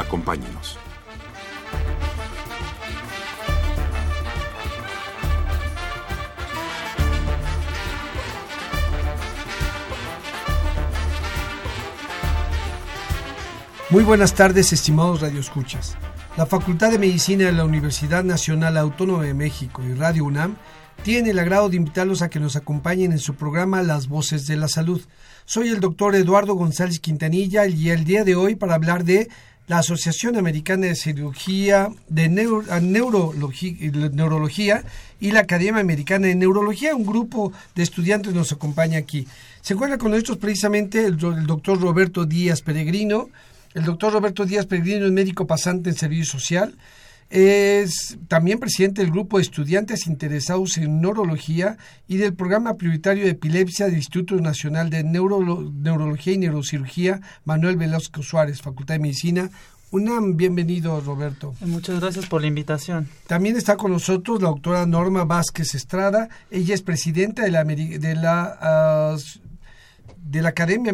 Acompáñenos. Muy buenas tardes, estimados radioescuchas. La Facultad de Medicina de la Universidad Nacional Autónoma de México y Radio UNAM tiene el agrado de invitarlos a que nos acompañen en su programa Las Voces de la Salud. Soy el doctor Eduardo González Quintanilla y el día de hoy para hablar de la Asociación Americana de Cirugía de Neurología, y la Academia Americana de Neurología. Un grupo de estudiantes nos acompaña aquí. Se encuentra con nosotros precisamente el, el doctor Roberto Díaz Peregrino. El doctor Roberto Díaz Peregrino es médico pasante en servicio social. Es también presidente del grupo de estudiantes interesados en neurología y del programa prioritario de epilepsia del Instituto Nacional de Neurología y Neurocirugía Manuel Velasco Suárez, Facultad de Medicina. Un bienvenido, Roberto. Muchas gracias por la invitación. También está con nosotros la doctora Norma Vázquez Estrada. Ella es presidenta de la, de la, de la Academia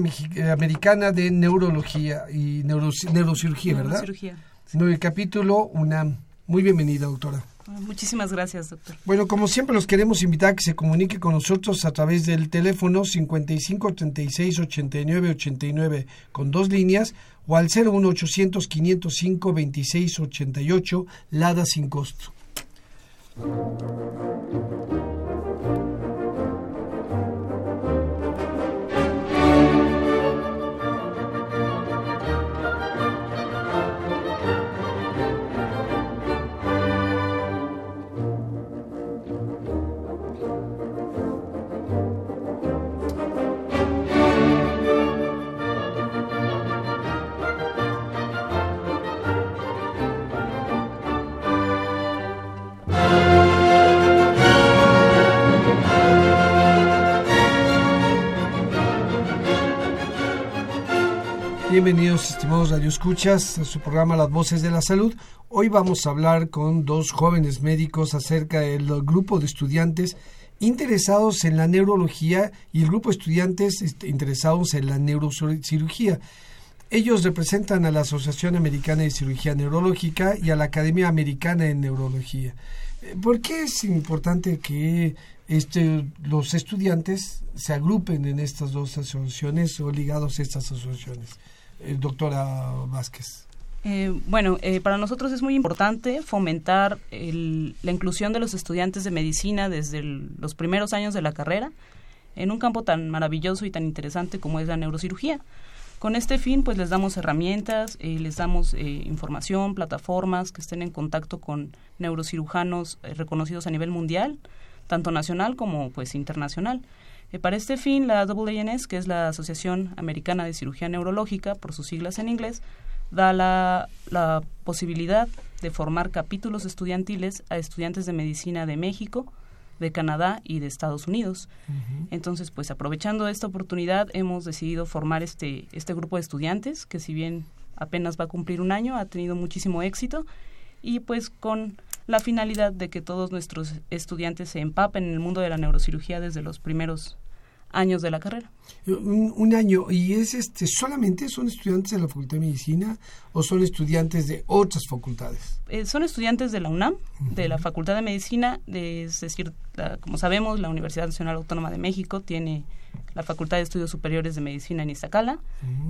Americana de Neurología y Neurocirugía, ¿verdad? Neurocirugía. el capítulo UNAM. Muy bienvenida, doctora. Muchísimas gracias, doctor. Bueno, como siempre los queremos invitar a que se comunique con nosotros a través del teléfono 55 36 89 89 con dos líneas o al 01800 505 26 88 Lada sin costo. Bienvenidos, estimados radioescuchas, a su programa Las Voces de la Salud. Hoy vamos a hablar con dos jóvenes médicos acerca del grupo de estudiantes interesados en la neurología y el grupo de estudiantes este, interesados en la neurocirugía. Ellos representan a la Asociación Americana de Cirugía Neurológica y a la Academia Americana de Neurología. Eh, ¿Por qué es importante que este, los estudiantes se agrupen en estas dos asociaciones o ligados a estas asociaciones? Eh, doctora Vázquez? Eh, bueno, eh, para nosotros es muy importante fomentar la inclusión de los estudiantes de medicina desde los primeros años de la carrera en un campo tan maravilloso y tan interesante como es la neurocirugía. Con este fin, pues les damos herramientas, les damos información, plataformas que estén en contacto con neurocirujanos reconocidos a nivel mundial, tanto nacional como pues internacional. Para este fin, la AANS, que es la Asociación Americana de Cirugía Neurológica, por sus siglas en inglés, da la, la posibilidad de formar capítulos estudiantiles a estudiantes de medicina de México, de Canadá y de Estados Unidos. Entonces, pues aprovechando esta oportunidad, hemos decidido formar este, este grupo de estudiantes, que si bien apenas va a cumplir un año, ha tenido muchísimo éxito y pues con la finalidad de que todos nuestros estudiantes se empapen en el mundo de la neurocirugía desde los primeros años de la carrera. Un, año, ¿y es este solamente son estudiantes de la Facultad de Medicina o son estudiantes de otras facultades? Eh, son estudiantes de la UNAM, de la Facultad de Medicina, de, es decir, como sabemos, la Universidad Nacional Autónoma de México tiene la Facultad de Estudios Superiores de Medicina en Iztacala,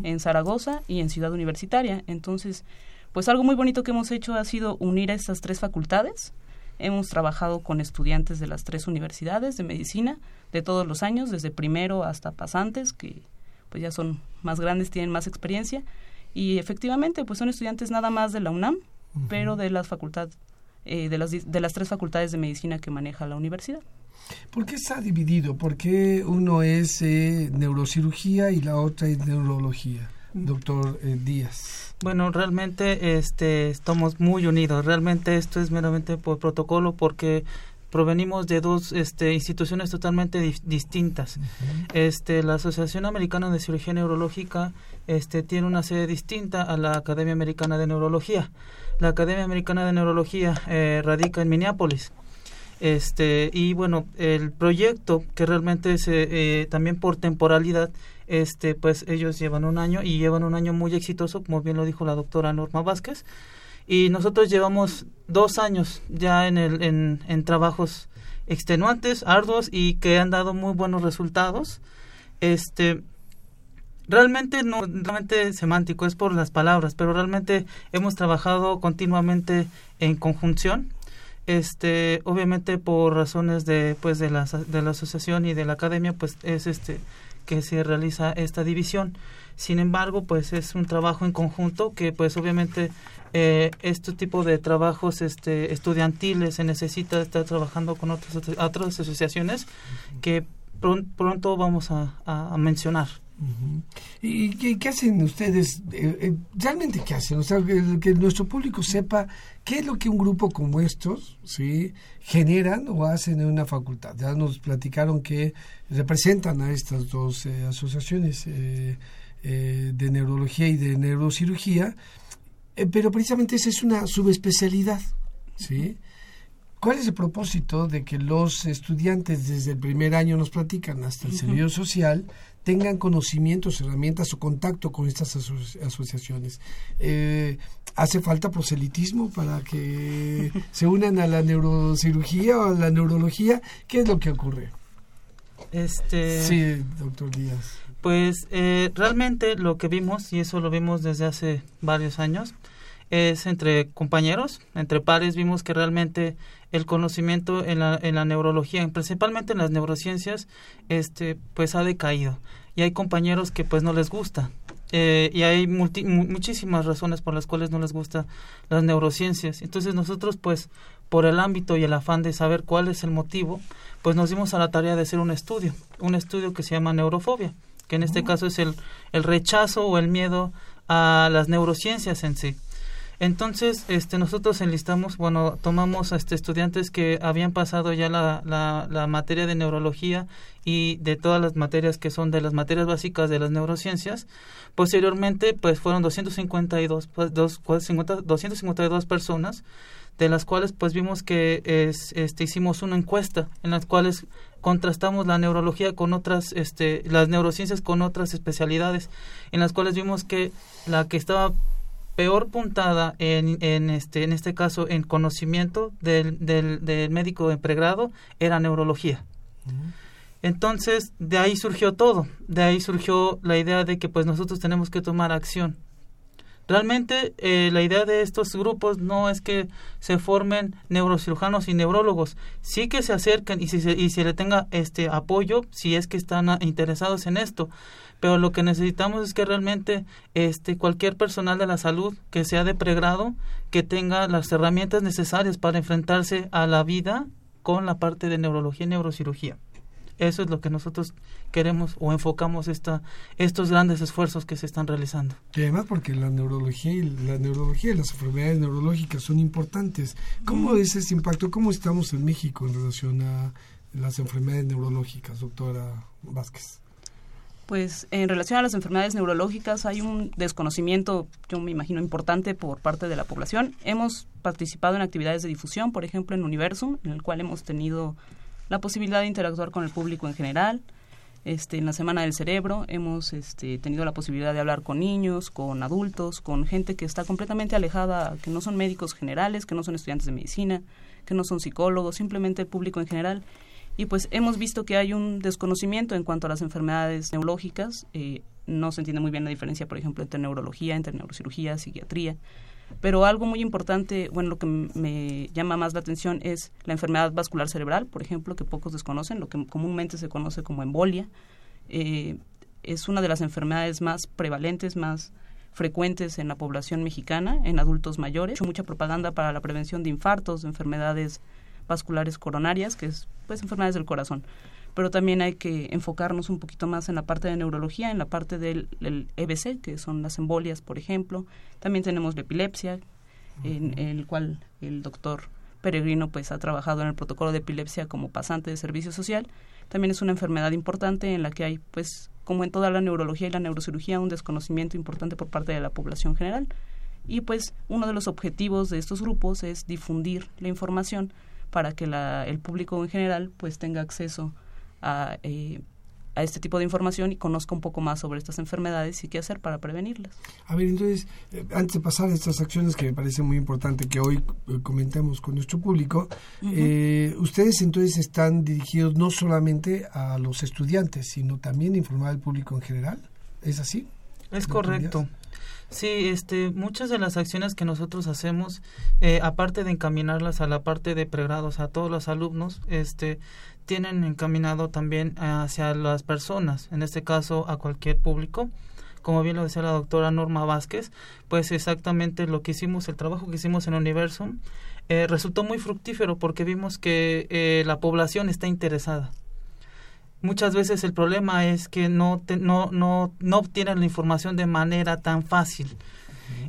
en Zaragoza y en Ciudad Universitaria. Entonces, pues algo muy bonito que hemos hecho ha sido unir a estas tres facultades. Hemos trabajado con estudiantes de las tres universidades de medicina de todos los años, desde primero hasta pasantes, que pues ya son más grandes, tienen más experiencia. Y efectivamente, pues son estudiantes nada más de la UNAM, pero de las facultad, eh, de, las, de las tres facultades de medicina que maneja la universidad. ¿Por qué está dividido? ¿Por qué uno es eh, neurocirugía y la otra es neurología? Doctor eh, Díaz. Bueno, realmente este, estamos muy unidos. Realmente esto es meramente por protocolo porque provenimos de dos este, instituciones totalmente distintas. este, la Asociación Americana de Cirugía Neurológica este, tiene una sede distinta a la Academia Americana de Neurología. La Academia Americana de Neurología eh, radica en Minneapolis. Este, y bueno, el proyecto que realmente es eh, también por temporalidad, este, pues ellos llevan un año y llevan un año muy exitoso, como bien lo dijo la doctora Norma Vázquez y nosotros llevamos dos años ya en, el, en, trabajos extenuantes, arduos y que han dado muy buenos resultados. Este, realmente no realmente semántico es por las palabras pero realmente hemos trabajado continuamente en conjunción este obviamente por razones de pues de la, de la asociación y de la academia pues es este que se realiza esta división sin embargo pues es un trabajo en conjunto que pues obviamente eh, este tipo de trabajos este, estudiantiles se necesita estar trabajando con otras, otras asociaciones que pronto vamos a, mencionar. ¿Y qué, hacen ustedes? Eh, eh, ¿Realmente qué hacen? O sea, que, nuestro público sepa qué es lo que un grupo como estos ¿sí? generan o hacen en una facultad. Ya nos platicaron que representan a estas dos asociaciones de neurología y de neurocirugía eh, pero precisamente esa es una subespecialidad, ¿sí? ¿Cuál es el propósito de que los estudiantes desde el primer año nos platican hasta el servicio social tengan conocimientos, herramientas o contacto con estas asociaciones? Eh, ¿Hace falta proselitismo para que se unan a la neurocirugía o a la neurología? ¿Qué es lo que ocurre? Este... Sí, doctor Díaz. Pues eh, realmente lo que vimos, y eso lo vimos desde hace varios años, es entre compañeros, entre pares, vimos que realmente el conocimiento en la, en la neurología, principalmente en las neurociencias, este, pues ha decaído. Y hay compañeros que pues no les gusta. Eh, y hay muchísimas razones por las cuales no les gusta las neurociencias. Entonces nosotros pues por el ámbito y el afán de saber cuál es el motivo, pues nos dimos a la tarea de hacer un estudio, un estudio que se llama neurofobia que en este caso es el, el rechazo o el miedo a las neurociencias en sí. Entonces, este, nosotros enlistamos, bueno, tomamos este, estudiantes que habían pasado ya la, la, la, materia de neurología y de todas las materias que son de las materias básicas de las neurociencias. Posteriormente, pues fueron 252, pues, dos, 252 personas, de las cuales pues vimos que es, este, hicimos una encuesta en las cuales contrastamos la neurología con otras, este, las neurociencias con otras especialidades, en las cuales vimos que la que estaba peor puntada en, en, este, en este caso en conocimiento del, del, del médico de pregrado era neurología. Entonces, de ahí surgió todo, de ahí surgió la idea de que pues nosotros tenemos que tomar acción. Realmente eh, la idea de estos grupos no es que se formen neurocirujanos y neurólogos, sí que se acerquen y si se, y se le tenga este apoyo si es que están interesados en esto, pero lo que necesitamos es que realmente este cualquier personal de la salud que sea de pregrado que tenga las herramientas necesarias para enfrentarse a la vida con la parte de neurología y neurocirugía. Eso es lo que nosotros queremos o enfocamos esta, estos grandes esfuerzos que se están realizando. Y además porque la neurología y la neurología y las enfermedades neurológicas son importantes. ¿Cómo es ese impacto? ¿Cómo estamos en México en relación a las enfermedades neurológicas, doctora Vázquez? Pues en relación a las enfermedades neurológicas hay un desconocimiento, yo me imagino, importante por parte de la población. Hemos participado en actividades de difusión, por ejemplo, en Universum, en el cual hemos tenido la posibilidad de interactuar con el público en general. Este, en la Semana del Cerebro hemos este, tenido la posibilidad de hablar con niños, con adultos, con gente que está completamente alejada, que no son médicos generales, que no son estudiantes de medicina, que no son psicólogos, simplemente el público en general. Y pues hemos visto que hay un desconocimiento en cuanto a las enfermedades neurológicas. Eh, no se entiende muy bien la diferencia, por ejemplo, entre neurología, entre neurocirugía, psiquiatría. Pero algo muy importante, bueno, lo que me llama más la atención es la enfermedad vascular cerebral, por ejemplo, que pocos desconocen, lo que comúnmente se conoce como embolia. Eh, es una de las enfermedades más prevalentes, más frecuentes en la población mexicana, en adultos mayores. Mucha propaganda para la prevención de infartos, de enfermedades vasculares coronarias, que es pues enfermedades del corazón. pero también hay que enfocarnos un poquito más en la parte de neurología, en la parte del, EBC, que son las embolias, por ejemplo. También tenemos la epilepsia, en, el cual el doctor Peregrino pues ha trabajado en el protocolo de epilepsia como pasante de servicio social. También es una enfermedad importante en la que hay pues como en toda la neurología y la neurocirugía un desconocimiento importante por parte de la población general. Y pues uno de los objetivos de estos grupos es difundir la información para que la, el público en general pues tenga acceso a, eh, a este tipo de información y conozca un poco más sobre estas enfermedades y qué hacer para prevenirlas. A ver, entonces, eh, antes de pasar a estas acciones que me parece muy importante que hoy eh, comentemos con nuestro público, ustedes entonces están dirigidos no solamente a los estudiantes, sino también a informar al público en general. ¿Es así? Es correcto. Sí, este, muchas de las acciones que nosotros hacemos, aparte de encaminarlas a la parte de pregrados, a todos los alumnos, este, tienen encaminado también hacia las personas, en este caso a cualquier público. Como bien lo decía la doctora Norma Vázquez, pues exactamente lo que hicimos, el trabajo que hicimos en Universum, eh, resultó muy fructífero porque vimos que eh, la población está interesada. Muchas veces el problema es que no, no, no, no obtienen la información de manera tan fácil.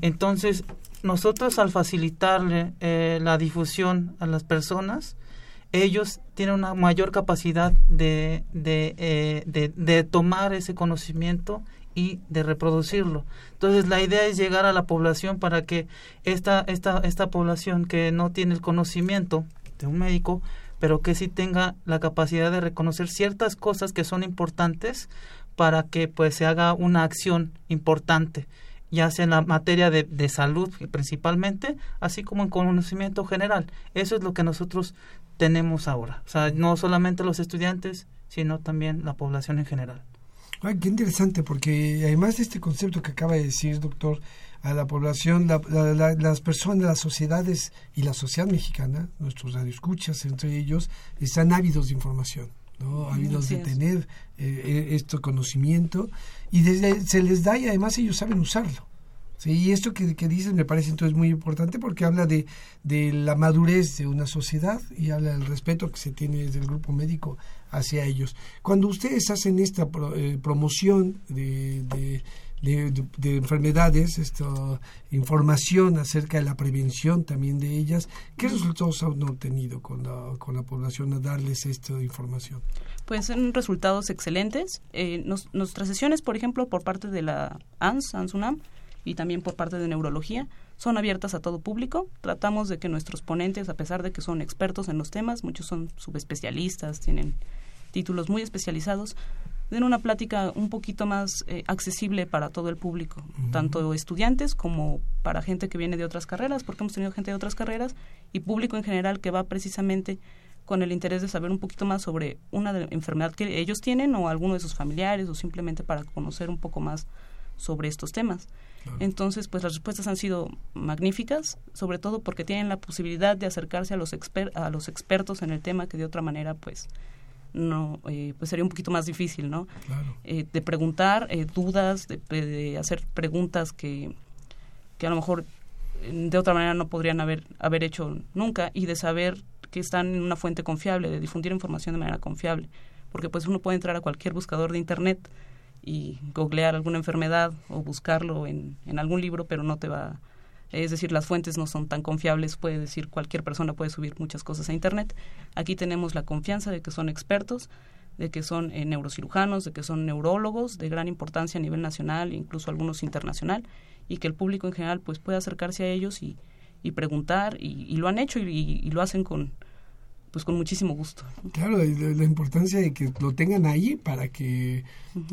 Entonces, nosotros al facilitarle eh, la difusión a las personas, ellos tienen una mayor capacidad de, eh, de, de, tomar ese conocimiento y de reproducirlo. Entonces la idea es llegar a la población para que esta, esta, esta población que no tiene el conocimiento de un médico, pero que sí tenga la capacidad de reconocer ciertas cosas que son importantes para que pues se haga una acción importante ya sea en la materia de, de, salud principalmente, así como en conocimiento general. Eso es lo que nosotros tenemos ahora. O sea, no solamente los estudiantes, sino también la población en general. Ay, qué interesante, porque además de este concepto que acaba de decir, doctor, a la población, las personas, las sociedades y la sociedad mexicana, nuestros radioescuchas entre ellos, están ávidos de información, ¿no? ávidos de tener eh, este conocimiento y desde, se les da y además ellos saben usarlo. Sí, y esto que, que dices me parece entonces muy importante porque habla de, de la madurez de una sociedad y habla del respeto que se tiene desde el grupo médico hacia ellos. Cuando ustedes hacen esta eh, promoción de, de, de, enfermedades, esta información acerca de la prevención también de ellas, ¿qué resultados han obtenido con la, con la población a darles esta información? Pues son resultados excelentes. Eh, nuestras sesiones, por ejemplo, por parte de la ANS, ANSUNAM, y también por parte de neurología. Son abiertas a todo público. Tratamos de que nuestros ponentes, a pesar de que son expertos en los temas, muchos son subespecialistas, tienen títulos muy especializados, den una plática un poquito más eh, accesible para todo el público, tanto estudiantes como para gente que viene de otras carreras, porque hemos tenido gente de otras carreras y público en general que va precisamente con el interés de saber un poquito más sobre una enfermedad que ellos tienen o alguno de sus familiares o simplemente para conocer un poco más sobre estos temas. Entonces, pues las respuestas han sido magníficas, sobre todo porque tienen la posibilidad de acercarse a los, a los expertos en el tema que de otra manera, pues, no eh, pues sería un poquito más difícil no eh, de preguntar eh, dudas de, hacer preguntas que, que a lo mejor de otra manera no podrían haber haber hecho nunca y de saber que están en una fuente confiable de difundir información de manera confiable. Porque pues uno puede entrar a cualquier buscador de internet y googlear alguna enfermedad o buscarlo en, en algún libro, pero no te va es decir, las fuentes no son tan confiables, puede decir cualquier persona puede subir muchas cosas a Internet. Aquí tenemos la confianza de que son expertos, de que son eh, neurocirujanos, de que son neurólogos de gran importancia a nivel nacional, incluso algunos internacional, y que el público en general pues puede acercarse a ellos y, y preguntar, y, lo han hecho y lo hacen con, pues con muchísimo gusto. Claro, la, importancia de que lo tengan ahí para que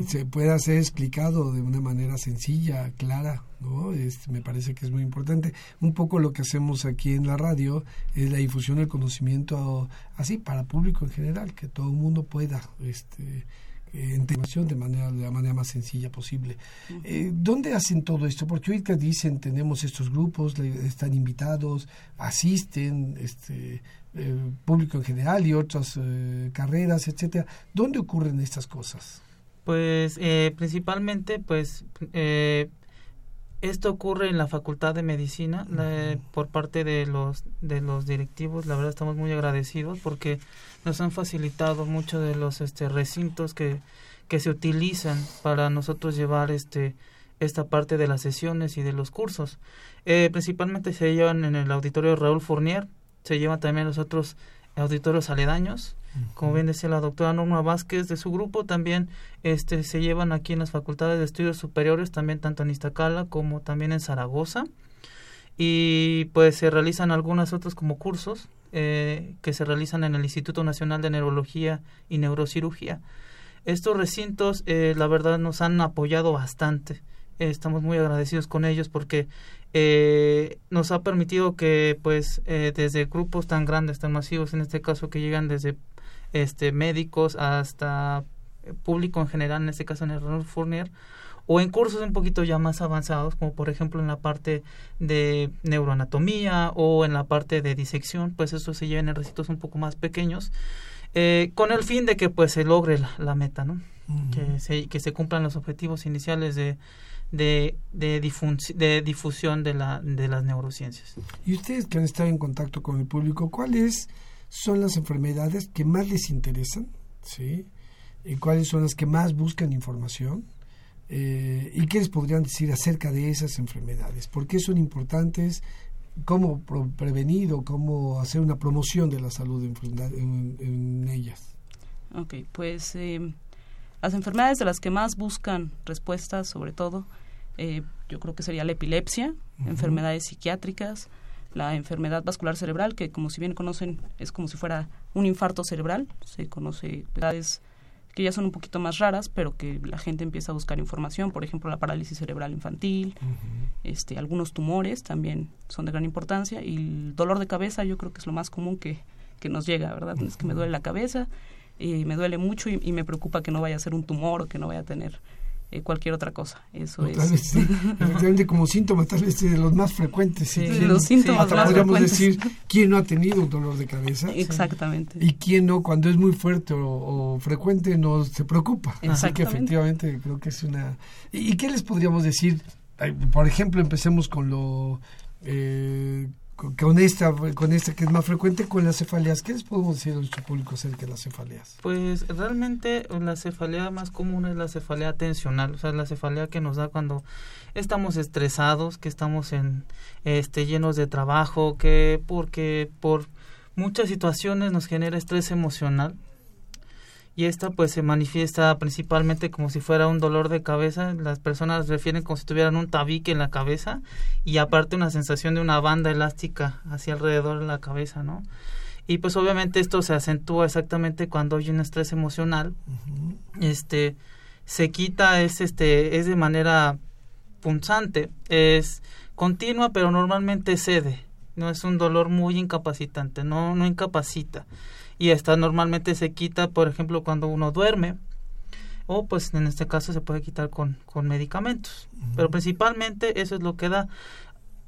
se pueda ser explicado de una manera sencilla, clara, ¿no? me parece que es muy importante. Un poco lo que hacemos aquí en la radio es la difusión del conocimiento así para público en general, que todo el mundo pueda este información de manera de la manera más sencilla posible. Eh, ¿Dónde hacen todo esto? Porque ahorita dicen tenemos estos grupos, están invitados, asisten, este, eh, público en general y otras eh, carreras, etcétera. ¿Dónde ocurren estas cosas? Pues principalmente, pues Esto ocurre en la Facultad de Medicina por parte de los de los directivos. La verdad estamos muy agradecidos porque nos han facilitado mucho de los este recintos que que se utilizan para nosotros llevar este esta parte de las sesiones y de los cursos. Eh, principalmente se llevan en el auditorio Raúl Fournier, se llevan también los otros auditorios aledaños. Como bien decía la doctora Norma Vázquez de su grupo, también este, se llevan aquí en las facultades de estudios superiores, también tanto en Iztacala como también en Zaragoza. Y pues se realizan algunos otros como cursos eh, que se realizan en el Instituto Nacional de Neurología y Neurocirugía. Estos recintos, eh, la verdad, nos han apoyado bastante. Estamos muy agradecidos con ellos porque eh, nos ha permitido que, pues, eh, desde grupos tan grandes, tan masivos, en este caso que llegan desde este médicos hasta público en general, en este caso en el Ronald Fournier, o en cursos un poquito ya más avanzados, como por ejemplo en la parte de neuroanatomía o en la parte de disección, pues eso se lleva en recintos un poco más pequeños eh, con el fin de que pues se logre la, meta, ¿no? que, se, que se cumplan los objetivos iniciales de, de, de, de difusión de, la, de las neurociencias. Y ustedes que han estado en contacto con el público, ¿cuáles son las enfermedades que más les interesan? ¿Sí? ¿Y ¿Cuáles son las que más buscan información? Eh, ¿Y qué les podrían decir acerca de esas enfermedades? ¿Por qué son importantes? cómo prevenir o cómo hacer una promoción de la salud en, ellas. Ok, pues eh, las enfermedades de las que más buscan respuestas, sobre todo, eh, yo creo que sería la epilepsia, enfermedades psiquiátricas, la enfermedad vascular cerebral, que como si bien conocen es como si fuera un infarto cerebral, se conoce enfermedades que ya son un poquito más raras, pero que la gente empieza a buscar información, por ejemplo, la parálisis cerebral infantil, este, algunos tumores también son de gran importancia y el dolor de cabeza yo creo que es lo más común que, que nos llega, ¿verdad? Es que me duele la cabeza y me duele mucho y, y, me preocupa que no vaya a ser un tumor o que no vaya a tener eh, cualquier otra cosa. Eso es. efectivamente, como síntoma, tal vez de los más frecuentes. Sí, los síntomas más podríamos decir quién no ha tenido un dolor de cabeza. Exactamente. Y quién no, cuando es muy fuerte o, frecuente, no se preocupa. Así que efectivamente creo que es una... ¿Y, qué les podríamos decir? Por ejemplo, empecemos con lo... Eh, con esta, con esta que es más frecuente, con las cefaleas. ¿Qué les podemos decir a nuestro público acerca de las cefaleas? Pues realmente la cefalea más común es la cefalea tensional, o sea, la cefalea que nos da cuando estamos estresados, que estamos en este llenos de trabajo, que porque por muchas situaciones nos genera estrés emocional y esta pues se manifiesta principalmente como si fuera un dolor de cabeza. Las personas refieren como si tuvieran un tabique en la cabeza y aparte una sensación de una banda elástica hacia alrededor de la cabeza, ¿no? Y pues obviamente esto se acentúa exactamente cuando hay un estrés emocional. Este se quita es este es de manera punzante, es continua pero normalmente cede. No es un dolor muy incapacitante, no no incapacita y esta normalmente se quita, por ejemplo, cuando uno duerme o pues en este caso se puede quitar con, con medicamentos. Pero principalmente eso es lo que da.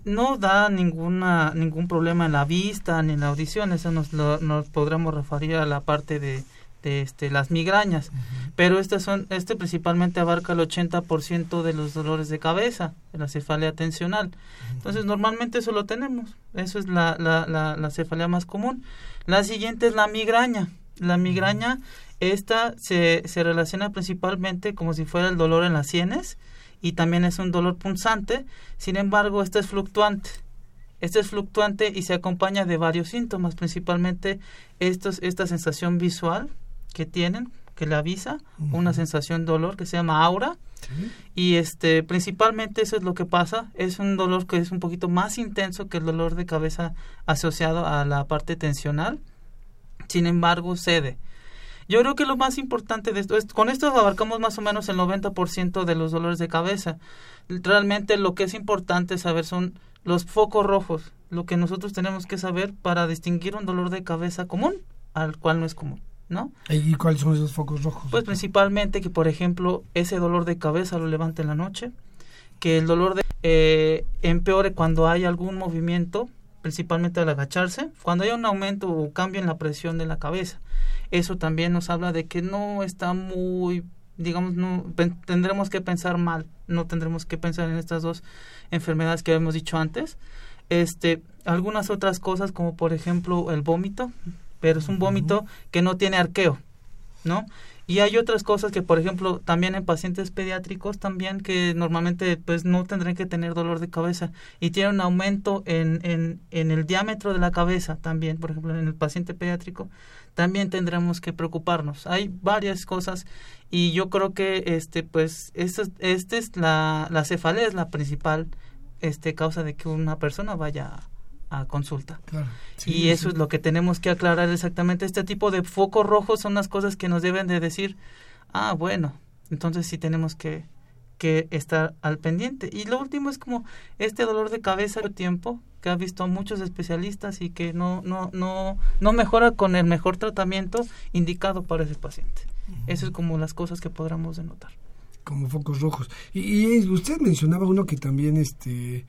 No da ninguna ningún problema en la vista ni en la audición, eso nos, nos podremos referir a la parte de, de este, las migrañas. Pero este, son, este principalmente abarca el 80% de los dolores de cabeza, de la cefalea tensional. Entonces, normalmente eso lo tenemos. Eso es la, la, la, la cefalea más común. La siguiente es la migraña. La migraña, esta se, se relaciona principalmente como si fuera el dolor en las sienes y también es un dolor punzante. Sin embargo, esta es fluctuante. Este es fluctuante y se acompaña de varios síntomas, principalmente estos, esta sensación visual que tienen, que le avisa, una sensación de dolor que se llama aura. Y este principalmente eso es lo que pasa, es un dolor que es un poquito más intenso que el dolor de cabeza asociado a la parte tensional. Sin embargo, cede. Yo creo que lo más importante de esto es, con esto abarcamos más o menos el 90% de los dolores de cabeza. Realmente lo que es importante saber son los focos rojos, lo que nosotros tenemos que saber para distinguir un dolor de cabeza común al cual no es común. ¿No? ¿Y cuáles son esos focos rojos? Pues principalmente que, por ejemplo, ese dolor de cabeza lo levante en la noche, que el dolor de, eh, empeore cuando hay algún movimiento, principalmente al agacharse, cuando hay un aumento o cambio en la presión de la cabeza. Eso también nos habla de que no está muy digamos, no tendremos que pensar mal, no tendremos que pensar en estas dos enfermedades que hemos dicho antes. Este, algunas otras cosas como por ejemplo el vómito, pero es un vómito que no tiene arqueo, ¿no? Y hay otras cosas que, por ejemplo, también en pacientes pediátricos también que normalmente pues no tendrán que tener dolor de cabeza y tiene un aumento en, en, en el diámetro de la cabeza también, por ejemplo, en el paciente pediátrico también tendremos que preocuparnos. Hay varias cosas y yo creo que este pues esta este es la, la cefalea es la principal este causa de que una persona vaya a, consulta. y eso es lo que tenemos que aclarar exactamente. Este tipo de focos rojos son las cosas que nos deben de decir, ah, bueno, entonces sí tenemos que, que estar al pendiente. Y lo último es como este dolor de cabeza tiempo que ha visto muchos especialistas y que no, no, no, no mejora con el mejor tratamiento indicado para ese paciente. Eso es como las cosas que podríamos denotar. Como focos rojos. Y, usted mencionaba uno que también este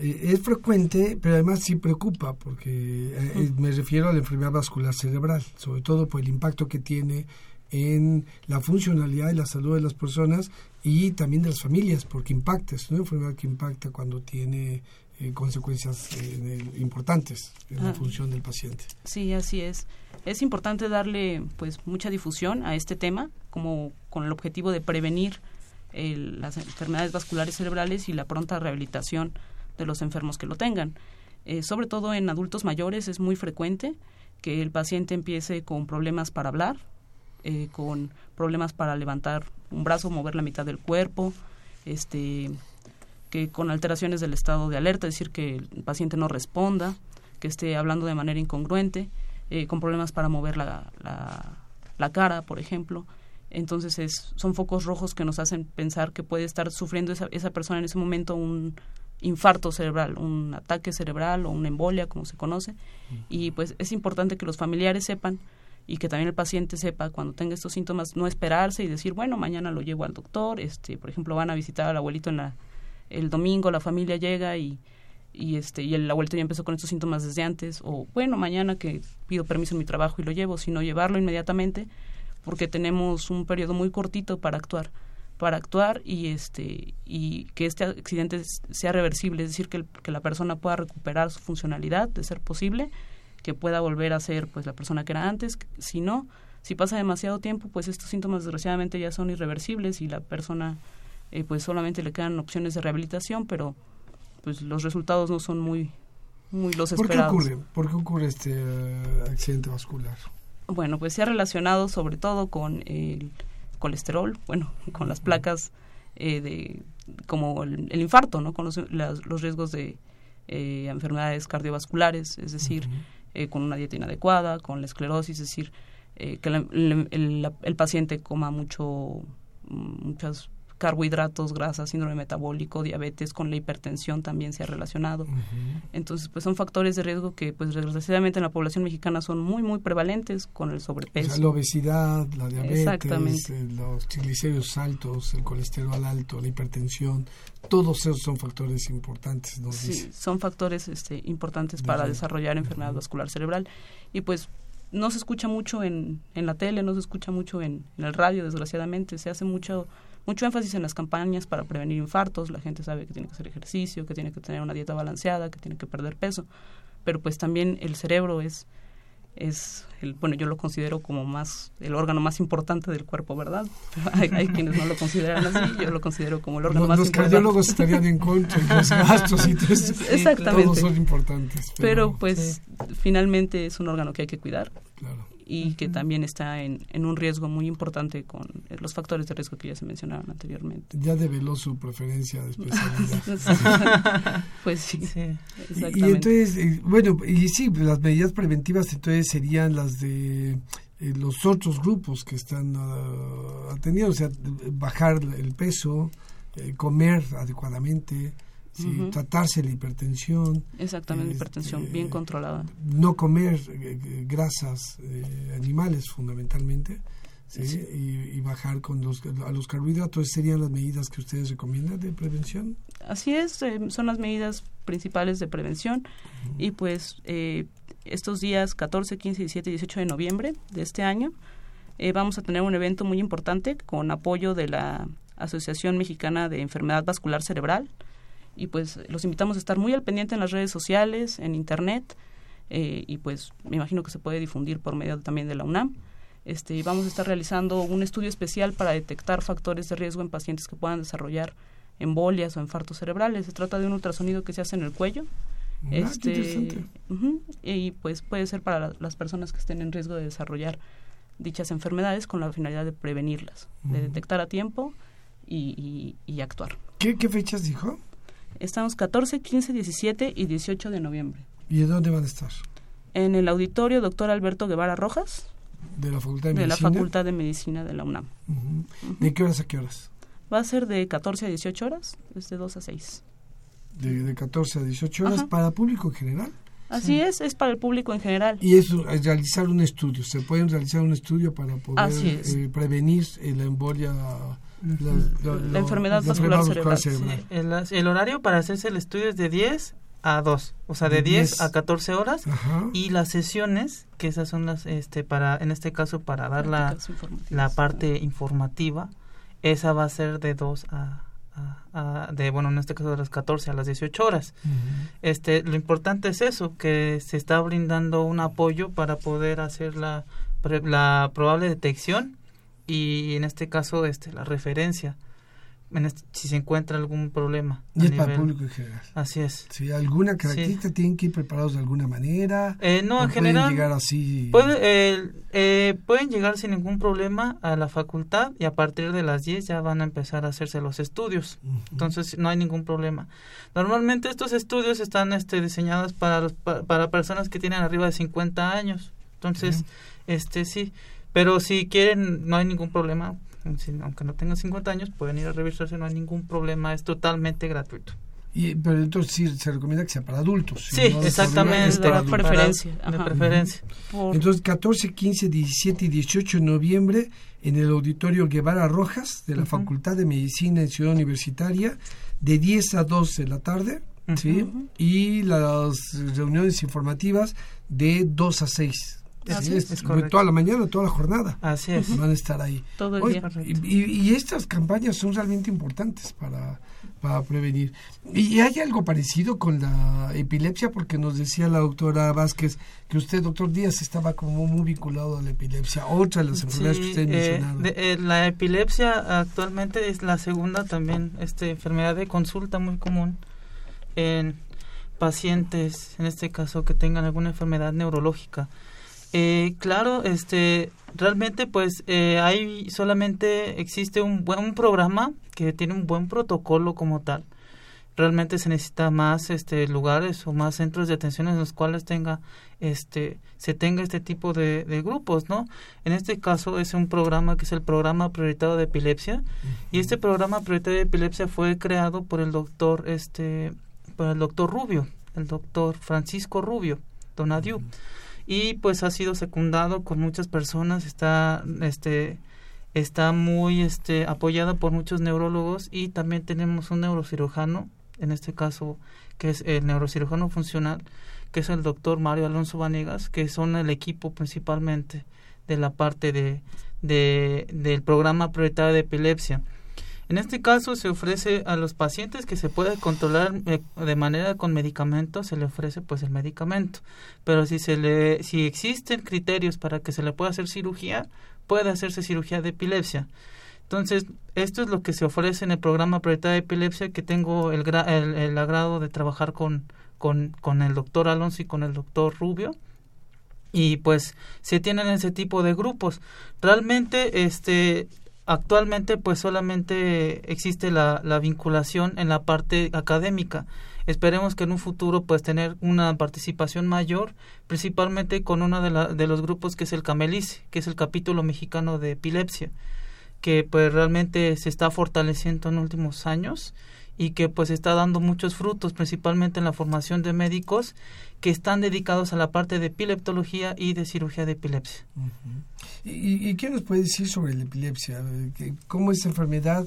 es frecuente, pero además sí preocupa, porque eh, eh, me refiero a la enfermedad vascular cerebral, sobre todo por el impacto que tiene en la funcionalidad y la salud de las personas y también de las familias, porque impacta, es una enfermedad que impacta cuando tiene eh, consecuencias eh, importantes en la ah. función del paciente. Sí, así es. Es importante darle pues mucha difusión a este tema, como con el objetivo de prevenir las enfermedades vasculares cerebrales y la pronta rehabilitación de los enfermos que lo tengan. Eh, sobre todo en adultos mayores es muy frecuente que el paciente empiece con problemas para hablar, con problemas para levantar un brazo, mover la mitad del cuerpo, este, que con alteraciones del estado de alerta, es decir, que el paciente no responda, que esté hablando de manera incongruente, eh, con problemas para mover la, la, cara, por ejemplo. Entonces es, son focos rojos que nos hacen pensar que puede estar sufriendo esa, esa persona en ese momento un infarto cerebral, un ataque cerebral o una embolia, como se conoce. Y pues es importante que los familiares sepan y que también el paciente sepa cuando tenga estos síntomas no esperarse y decir, bueno, mañana lo llevo al doctor, este, por ejemplo, van a visitar al abuelito en la el domingo la familia llega y, y este y el abuelito ya empezó con estos síntomas desde antes o bueno mañana que pido permiso en mi trabajo y lo llevo sino llevarlo inmediatamente porque tenemos un periodo muy cortito para actuar para actuar y este y que este accidente sea reversible es decir que, que la persona pueda recuperar su funcionalidad de ser posible que pueda volver a ser pues la persona que era antes si no si pasa demasiado tiempo pues estos síntomas desgraciadamente ya son irreversibles y la persona eh, pues solamente le quedan opciones de rehabilitación, pero pues los resultados no son muy, muy los esperados. ¿Por qué ocurre, ¿Por qué ocurre este eh, accidente vascular? Bueno, pues se ha relacionado sobre todo con el colesterol, bueno, con las placas eh, de como el, infarto, ¿no? Con los, los riesgos de enfermedades cardiovasculares, es decir, con una dieta inadecuada, con la esclerosis, es decir, que el, el, paciente coma mucho muchas carbohidratos, grasas, síndrome metabólico, diabetes, con la hipertensión también se ha relacionado. Entonces, pues son factores de riesgo que, pues desgraciadamente en la población mexicana son muy, muy prevalentes con el sobrepeso. la obesidad, la diabetes, eh, los triglicéridos altos, el colesterol alto, la hipertensión, todos esos son factores importantes. sí, son factores este, importantes para desarrollar enfermedad vascular cerebral. Y pues no se escucha mucho en, en la tele, no se escucha mucho en, en el radio, desgraciadamente. Se hace mucho mucho énfasis en las campañas para prevenir infartos, la gente sabe que tiene que hacer ejercicio, que tiene que tener una dieta balanceada, que tiene que perder peso, pero pues también el cerebro es es el bueno yo lo considero como más el órgano más importante del cuerpo verdad hay, quienes no lo consideran así yo lo considero como el órgano más importante. los cardiólogos estarían en contra los gastos y exactamente. Todos son importantes pero, pues finalmente es un órgano que hay que cuidar. Claro y que también está en, en, un riesgo muy importante con los factores de riesgo que ya se mencionaron anteriormente. Ya develó su preferencia de especialidad. pues sí, exactamente. Y, entonces, eh, bueno, y sí, las medidas preventivas entonces serían las de eh, los otros grupos que están uh, atendiendo, o sea, bajar el peso, eh, comer adecuadamente, sí, tratarse la hipertensión. Exactamente, este, hipertensión bien controlada. No comer eh, eh, grasas eh, animales fundamentalmente. Y, bajar con los, a los carbohidratos serían las medidas que ustedes recomiendan de prevención. Así es, son las medidas principales de prevención y pues estos días 14, 15, 17 y 18 de noviembre de este año vamos a tener un evento muy importante con apoyo de la Asociación Mexicana de Enfermedad Vascular Cerebral y pues los invitamos a estar muy al pendiente en las redes sociales, en internet eh, y pues me imagino que se puede difundir por medio también de la UNAM. Este, vamos a estar realizando un estudio especial para detectar factores de riesgo en pacientes que puedan desarrollar embolias o infartos cerebrales. Se trata de un ultrasonido que se hace en el cuello. Ah, este, y pues puede ser para las personas que estén en riesgo de desarrollar dichas enfermedades con la finalidad de prevenirlas, de detectar a tiempo y, y, actuar. ¿Qué, ¿Qué, fechas dijo? Estamos 14, 15, 17 y 18 de noviembre. ¿Y de dónde van a estar? En el auditorio doctor Alberto Guevara Rojas. De la Facultad de, de Medicina. la Facultad de Medicina de la UNAM. ¿De qué horas a qué horas? Va a ser de 14 a 18 horas, desde 2 a 6. De, de 14 a 18 horas para público en general. Así es, es para el público en general. Y es, realizar un estudio, se pueden realizar un estudio para poder eh, prevenir la embolia, la, la, enfermedad vascular cerebral. cerebral. Sí, el, el, horario para hacerse el estudio es de 10 a 2, o sea, de 10, 10 a 14 horas Ajá. y las sesiones, que esas son las, este, para, en este caso, para dar la, la parte informativa, esa va a ser de 2 a, a, a, de bueno en este caso de las 14 a las 18 horas uh -huh. este lo importante es eso que se está brindando un apoyo para poder hacer la la probable detección y en este caso este la referencia en este, si se encuentra algún problema y es nivel, para público en general así es si alguna característica sí. tienen que ir preparados de alguna manera eh, no en general llegar así puede, eh, eh, pueden llegar sin ningún problema a la facultad y a partir de las 10 ya van a empezar a hacerse los estudios uh -huh. entonces no hay ningún problema normalmente estos estudios están este diseñados para los, para, para personas que tienen arriba de 50 años entonces uh -huh. este sí pero si quieren no hay ningún problema aunque no tengan 50 años, pueden ir a revisarse, no hay ningún problema, es totalmente gratuito. Y, pero entonces sí se recomienda que sea para adultos. Sí, no exactamente. Para preferencia. Para, de preferencia. Por... Entonces, 14, 15, 17 y 18 de noviembre en el auditorio Guevara Rojas de la uh -huh. Facultad de Medicina en Ciudad Universitaria, de 10 a 12 de la tarde, uh -huh. ¿sí? Y las reuniones informativas de 2 a 6. Así es, es toda la mañana, toda la jornada. Así es. Van a estar ahí. Todo el día. Y, y, estas campañas son realmente importantes para, para prevenir. ¿Y hay algo parecido con la epilepsia? Porque nos decía la doctora Vázquez que usted, doctor Díaz, estaba como muy vinculado a la epilepsia. Otra de las enfermedades sí, que usted eh, mencionaba. Eh, la epilepsia actualmente es la segunda también este, enfermedad de consulta muy común en pacientes, en este caso, que tengan alguna enfermedad neurológica. Eh, claro, este, realmente pues eh, hay solamente existe un buen programa que tiene un buen protocolo como tal. Realmente se necesita más este lugares o más centros de atención en los cuales tenga este se tenga este tipo de, grupos, ¿no? En este caso es un programa que es el programa prioritario de epilepsia y este programa prioritario de epilepsia fue creado por el doctor este por el doctor Rubio, el doctor Francisco Rubio, Donadieu. -huh y pues ha sido secundado con muchas personas está este está muy este apoyada por muchos neurólogos y también tenemos un neurocirujano en este caso que es el neurocirujano funcional que es el doctor Mario Alonso Vanegas que son el equipo principalmente de la parte de, de del programa prioritario de epilepsia en este caso se ofrece a los pacientes que se puede controlar eh, de manera con medicamentos, se le ofrece pues el medicamento. Pero si se le si existen criterios para que se le pueda hacer cirugía, puede hacerse cirugía de epilepsia. Entonces, esto es lo que se ofrece en el programa prioritario de epilepsia que tengo el, el, el agrado de trabajar con, con, con el doctor Alonso y con el doctor Rubio y pues se tienen ese tipo de grupos. Realmente este actualmente pues solamente existe la, la, vinculación en la parte académica. Esperemos que en un futuro pues tener una participación mayor, principalmente con uno de, la, de los grupos que es el Camelice, que es el capítulo mexicano de epilepsia, que pues realmente se está fortaleciendo en últimos años y que pues está dando muchos frutos, principalmente en la formación de médicos que están dedicados a la parte de epileptología y de cirugía de epilepsia. Uh -huh. ¿Y, ¿Y, qué nos puede decir sobre la epilepsia? ¿Cómo es esa enfermedad?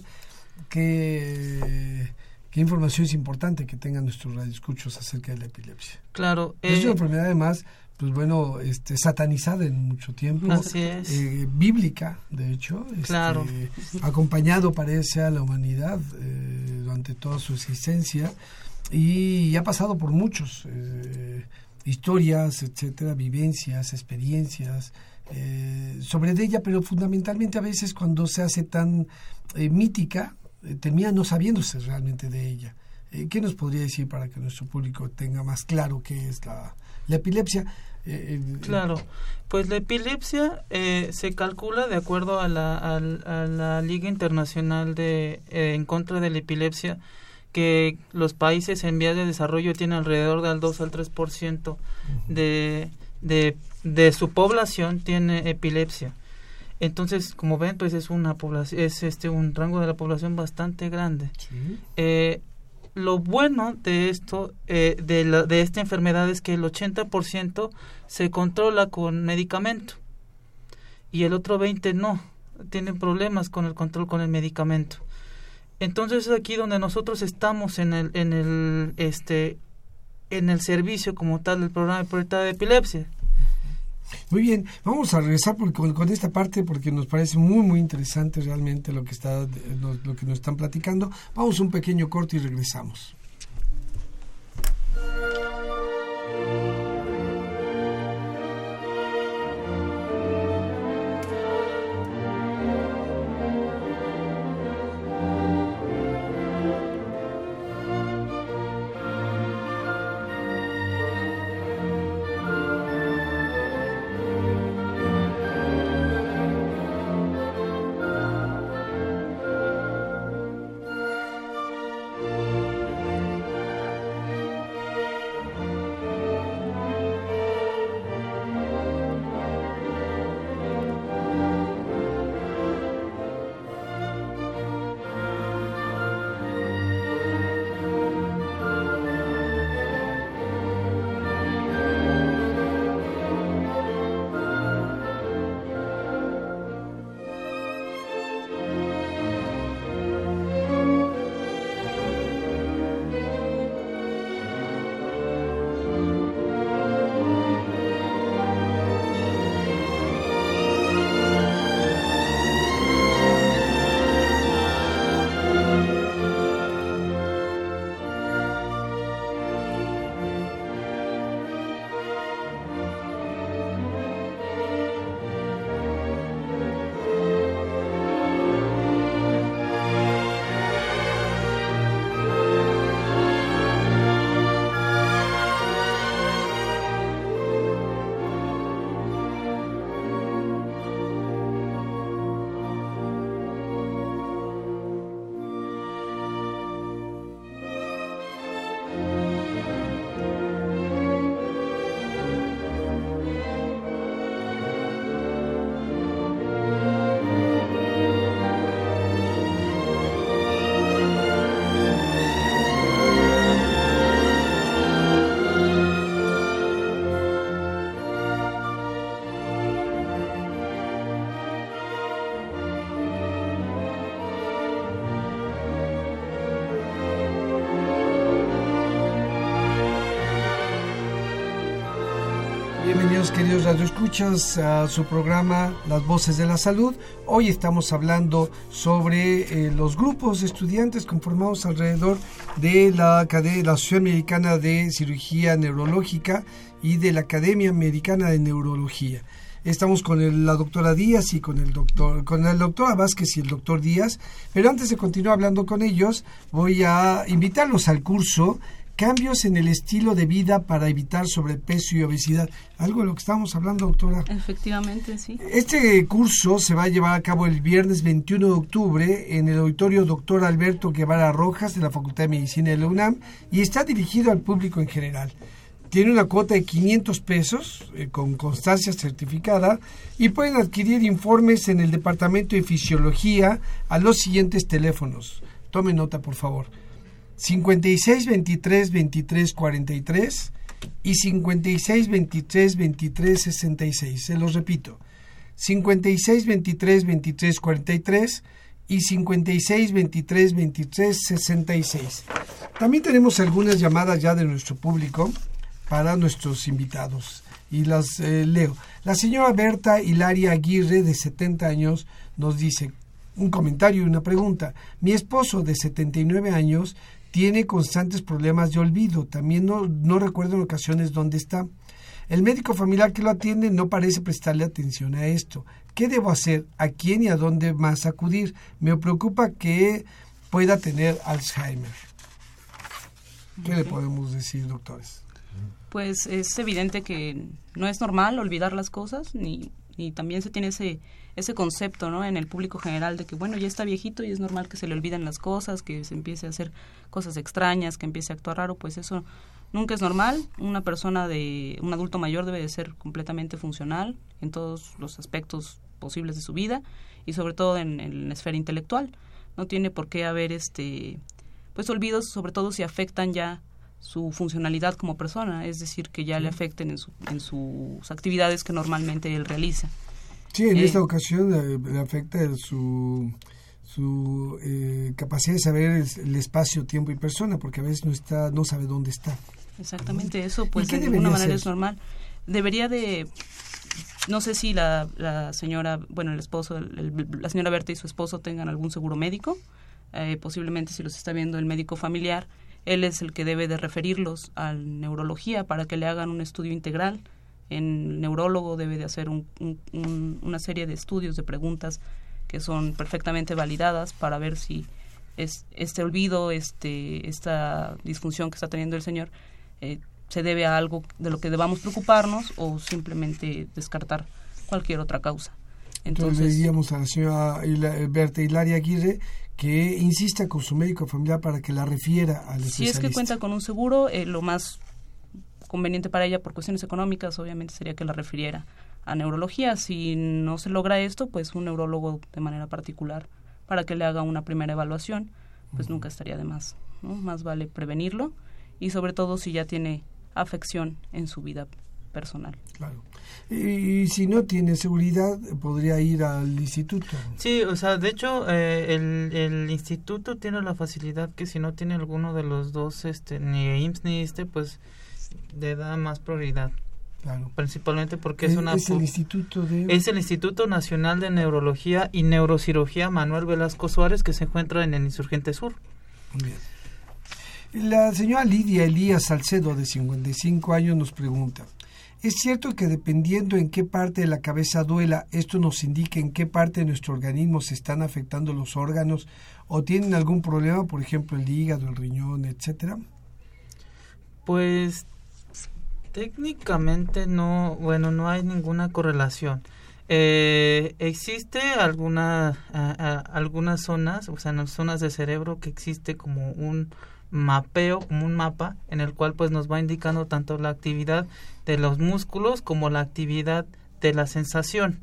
¿Qué, qué información es importante que tengan nuestros radioescuchos acerca de la epilepsia. Claro. es una enfermedad además pues bueno, este, satanizada en mucho tiempo, Así es. Eh, bíblica, de hecho, este, claro. acompañado parece a la humanidad eh, durante toda su existencia y ha pasado por muchos eh, historias, etcétera, vivencias, experiencias sobre ella, pero fundamentalmente a veces cuando se hace tan mítica termina no sabiéndose realmente de ella. ¿Qué nos podría decir para que nuestro público tenga más claro qué es la la epilepsia. Eh, eh, claro, pues la epilepsia eh, se calcula de acuerdo a la, a, la Liga Internacional de en contra de la epilepsia que los países en vías de desarrollo tienen alrededor del 2 al 3% de, de, de su población tiene epilepsia. Entonces, como ven, pues es una población, es este un rango de la población bastante grande. Sí lo bueno de esto, eh, de, la, de esta enfermedad es que el 80% se controla con medicamento y el otro 20% no, tienen problemas con el control con el medicamento. Entonces es aquí donde nosotros estamos en el, en el, este, en el servicio como tal del programa de prioridad de epilepsia. Muy bien, vamos a regresar con, esta parte porque nos parece muy muy interesante realmente lo que está lo que nos están platicando. Vamos un pequeño corte y regresamos. Queridos radioescuchas a su programa Las Voces de la Salud. Hoy estamos hablando sobre eh, los grupos de estudiantes conformados alrededor de la, la Asociación Americana de Cirugía Neurológica y de la Academia Americana de Neurología. Estamos con la doctora Díaz y con el doctor, con la doctora Vázquez y el doctor Díaz. Pero antes de continuar hablando con ellos, voy a invitarlos al curso cambios en el estilo de vida para evitar sobrepeso y obesidad. Algo de lo que estábamos hablando, doctora. Efectivamente, sí. Este curso se va a llevar a cabo el viernes 21 de octubre en el auditorio doctor Alberto Guevara Rojas de la Facultad de Medicina de la UNAM y está dirigido al público en general. Tiene una cuota de 500 pesos eh, con constancia certificada y pueden adquirir informes en el Departamento de Fisiología a los siguientes teléfonos. Tome nota, por favor 56 23 23 43 y 56 23 23 66. Se los repito. 56 23 23 43 y 56 23 23 66. También tenemos algunas llamadas ya de nuestro público para nuestros invitados y las eh, leo. La señora Berta Hilaria Aguirre, de 70 años, nos dice un comentario y una pregunta. Mi esposo, de 79 años, tiene constantes problemas de olvido. También no, no recuerdo en ocasiones dónde está. El médico familiar que lo atiende no parece prestarle atención a esto. ¿Qué debo hacer? ¿A quién y a dónde más acudir? Me preocupa que pueda tener Alzheimer. ¿Qué le podemos decir, doctores? Pues es evidente que no es normal olvidar las cosas, ni, ni también se tiene ese, ese concepto ¿no? en el público general de que, bueno, ya está viejito y es normal que se le olviden las cosas, que se empiece a hacer cosas extrañas, que empiece a actuar raro, pues eso nunca es normal. Una persona de, un adulto mayor debe de ser completamente funcional en todos los aspectos posibles de su vida y sobre todo en, en la esfera intelectual. No tiene por qué haber este pues olvidos, sobre todo si afectan ya su funcionalidad como persona, es decir, que ya le afecten en, su, en sus actividades que normalmente él realiza. Sí, en esta ocasión le, afecta su, su eh, capacidad de saber el, el, espacio, tiempo y persona, porque a veces no está, no sabe dónde está. Exactamente, eso pues de alguna manera es normal. Debería de no sé si la, la señora, bueno, el esposo, el, la señora Berta y su esposo tengan algún seguro médico. Eh, posiblemente si los está viendo el médico familiar, él es el que debe de referirlos a neurología para que le hagan un estudio integral. En neurólogo debe de hacer un, un, una serie de estudios, de preguntas que son perfectamente validadas para ver si es, este olvido, este, esta disfunción que está teniendo el señor, eh, se debe a algo de lo que debamos preocuparnos o simplemente descartar cualquier otra causa. Entonces, Entonces le diríamos a la señora Berta Hilaria Aguirre que insista con su médico familiar para que la refiera al especialista. Si es que cuenta con un seguro, eh, lo más conveniente para ella por cuestiones económicas obviamente sería que la refiriera a neurología. Si no se logra esto, pues un neurólogo de manera particular para que le haga una primera evaluación, pues nunca estaría de más. ¿no? Más vale prevenirlo y sobre todo si ya tiene afección en su vida personal. Claro. Y, si no tiene seguridad, podría ir al instituto. Sí, o sea, de hecho, eh, el, el, instituto tiene la facilidad que si no tiene alguno de los dos, este, ni IMSS ni este, pues le da más prioridad. Claro. Principalmente porque es, una... Es el Instituto de... Es el Instituto Nacional de Neurología y Neurocirugía Manuel Velasco Suárez que se encuentra en el Insurgente Sur. Bien. La señora Lidia Elías Salcedo, de 55 años, nos pregunta, ¿es cierto que dependiendo en qué parte de la cabeza duela, esto nos indica en qué parte de nuestro organismo se están afectando los órganos o tienen algún problema, por ejemplo, el hígado, el riñón, etcétera? Pues técnicamente no, bueno, no hay ninguna correlación. Eh, existe alguna, algunas zonas, o sea, en las zonas del cerebro que existe como un mapeo, como un mapa en el cual pues nos va indicando tanto la actividad de los músculos como la actividad de la sensación.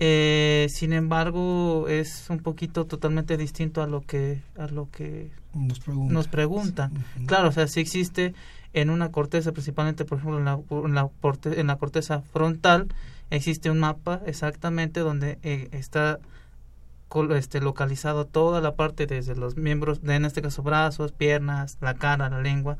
Eh, sin embargo, es un poquito totalmente distinto a lo que a lo que nos, pregunta. nos preguntan. Claro, o sea, si existe en una corteza, principalmente por ejemplo en la, en la, corteza frontal, existe un mapa exactamente donde eh, está este, localizado toda la parte desde los miembros, en este caso brazos, piernas, la cara, la lengua,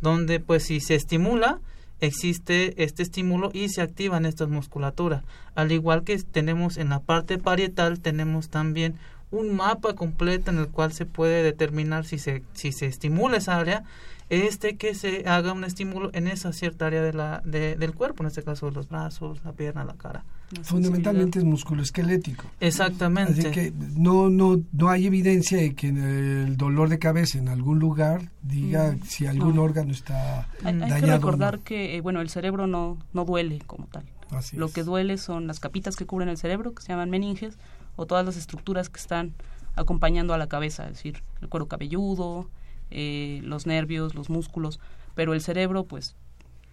donde pues si se estimula, existe este estímulo y se activan estas musculaturas. Al igual que tenemos en la parte parietal, tenemos también un mapa completo en el cual se puede determinar si se, si se estimula esa área este que se haga un estímulo en esa cierta área de la, de, del cuerpo, en este caso los brazos, la pierna, la cara. Fundamentalmente es músculo esquelético. Exactamente. Así que no, no, no hay evidencia de que el dolor de cabeza en algún lugar diga mm, si algún órgano está hay, dañado. Hay que recordar que eh, bueno, el cerebro no, no duele como tal. Así Lo que duele son las capitas que cubren el cerebro, que se llaman meninges, o todas las estructuras que están acompañando a la cabeza, es decir, el cuero cabelludo, eh, los nervios, los músculos, pero el cerebro, pues,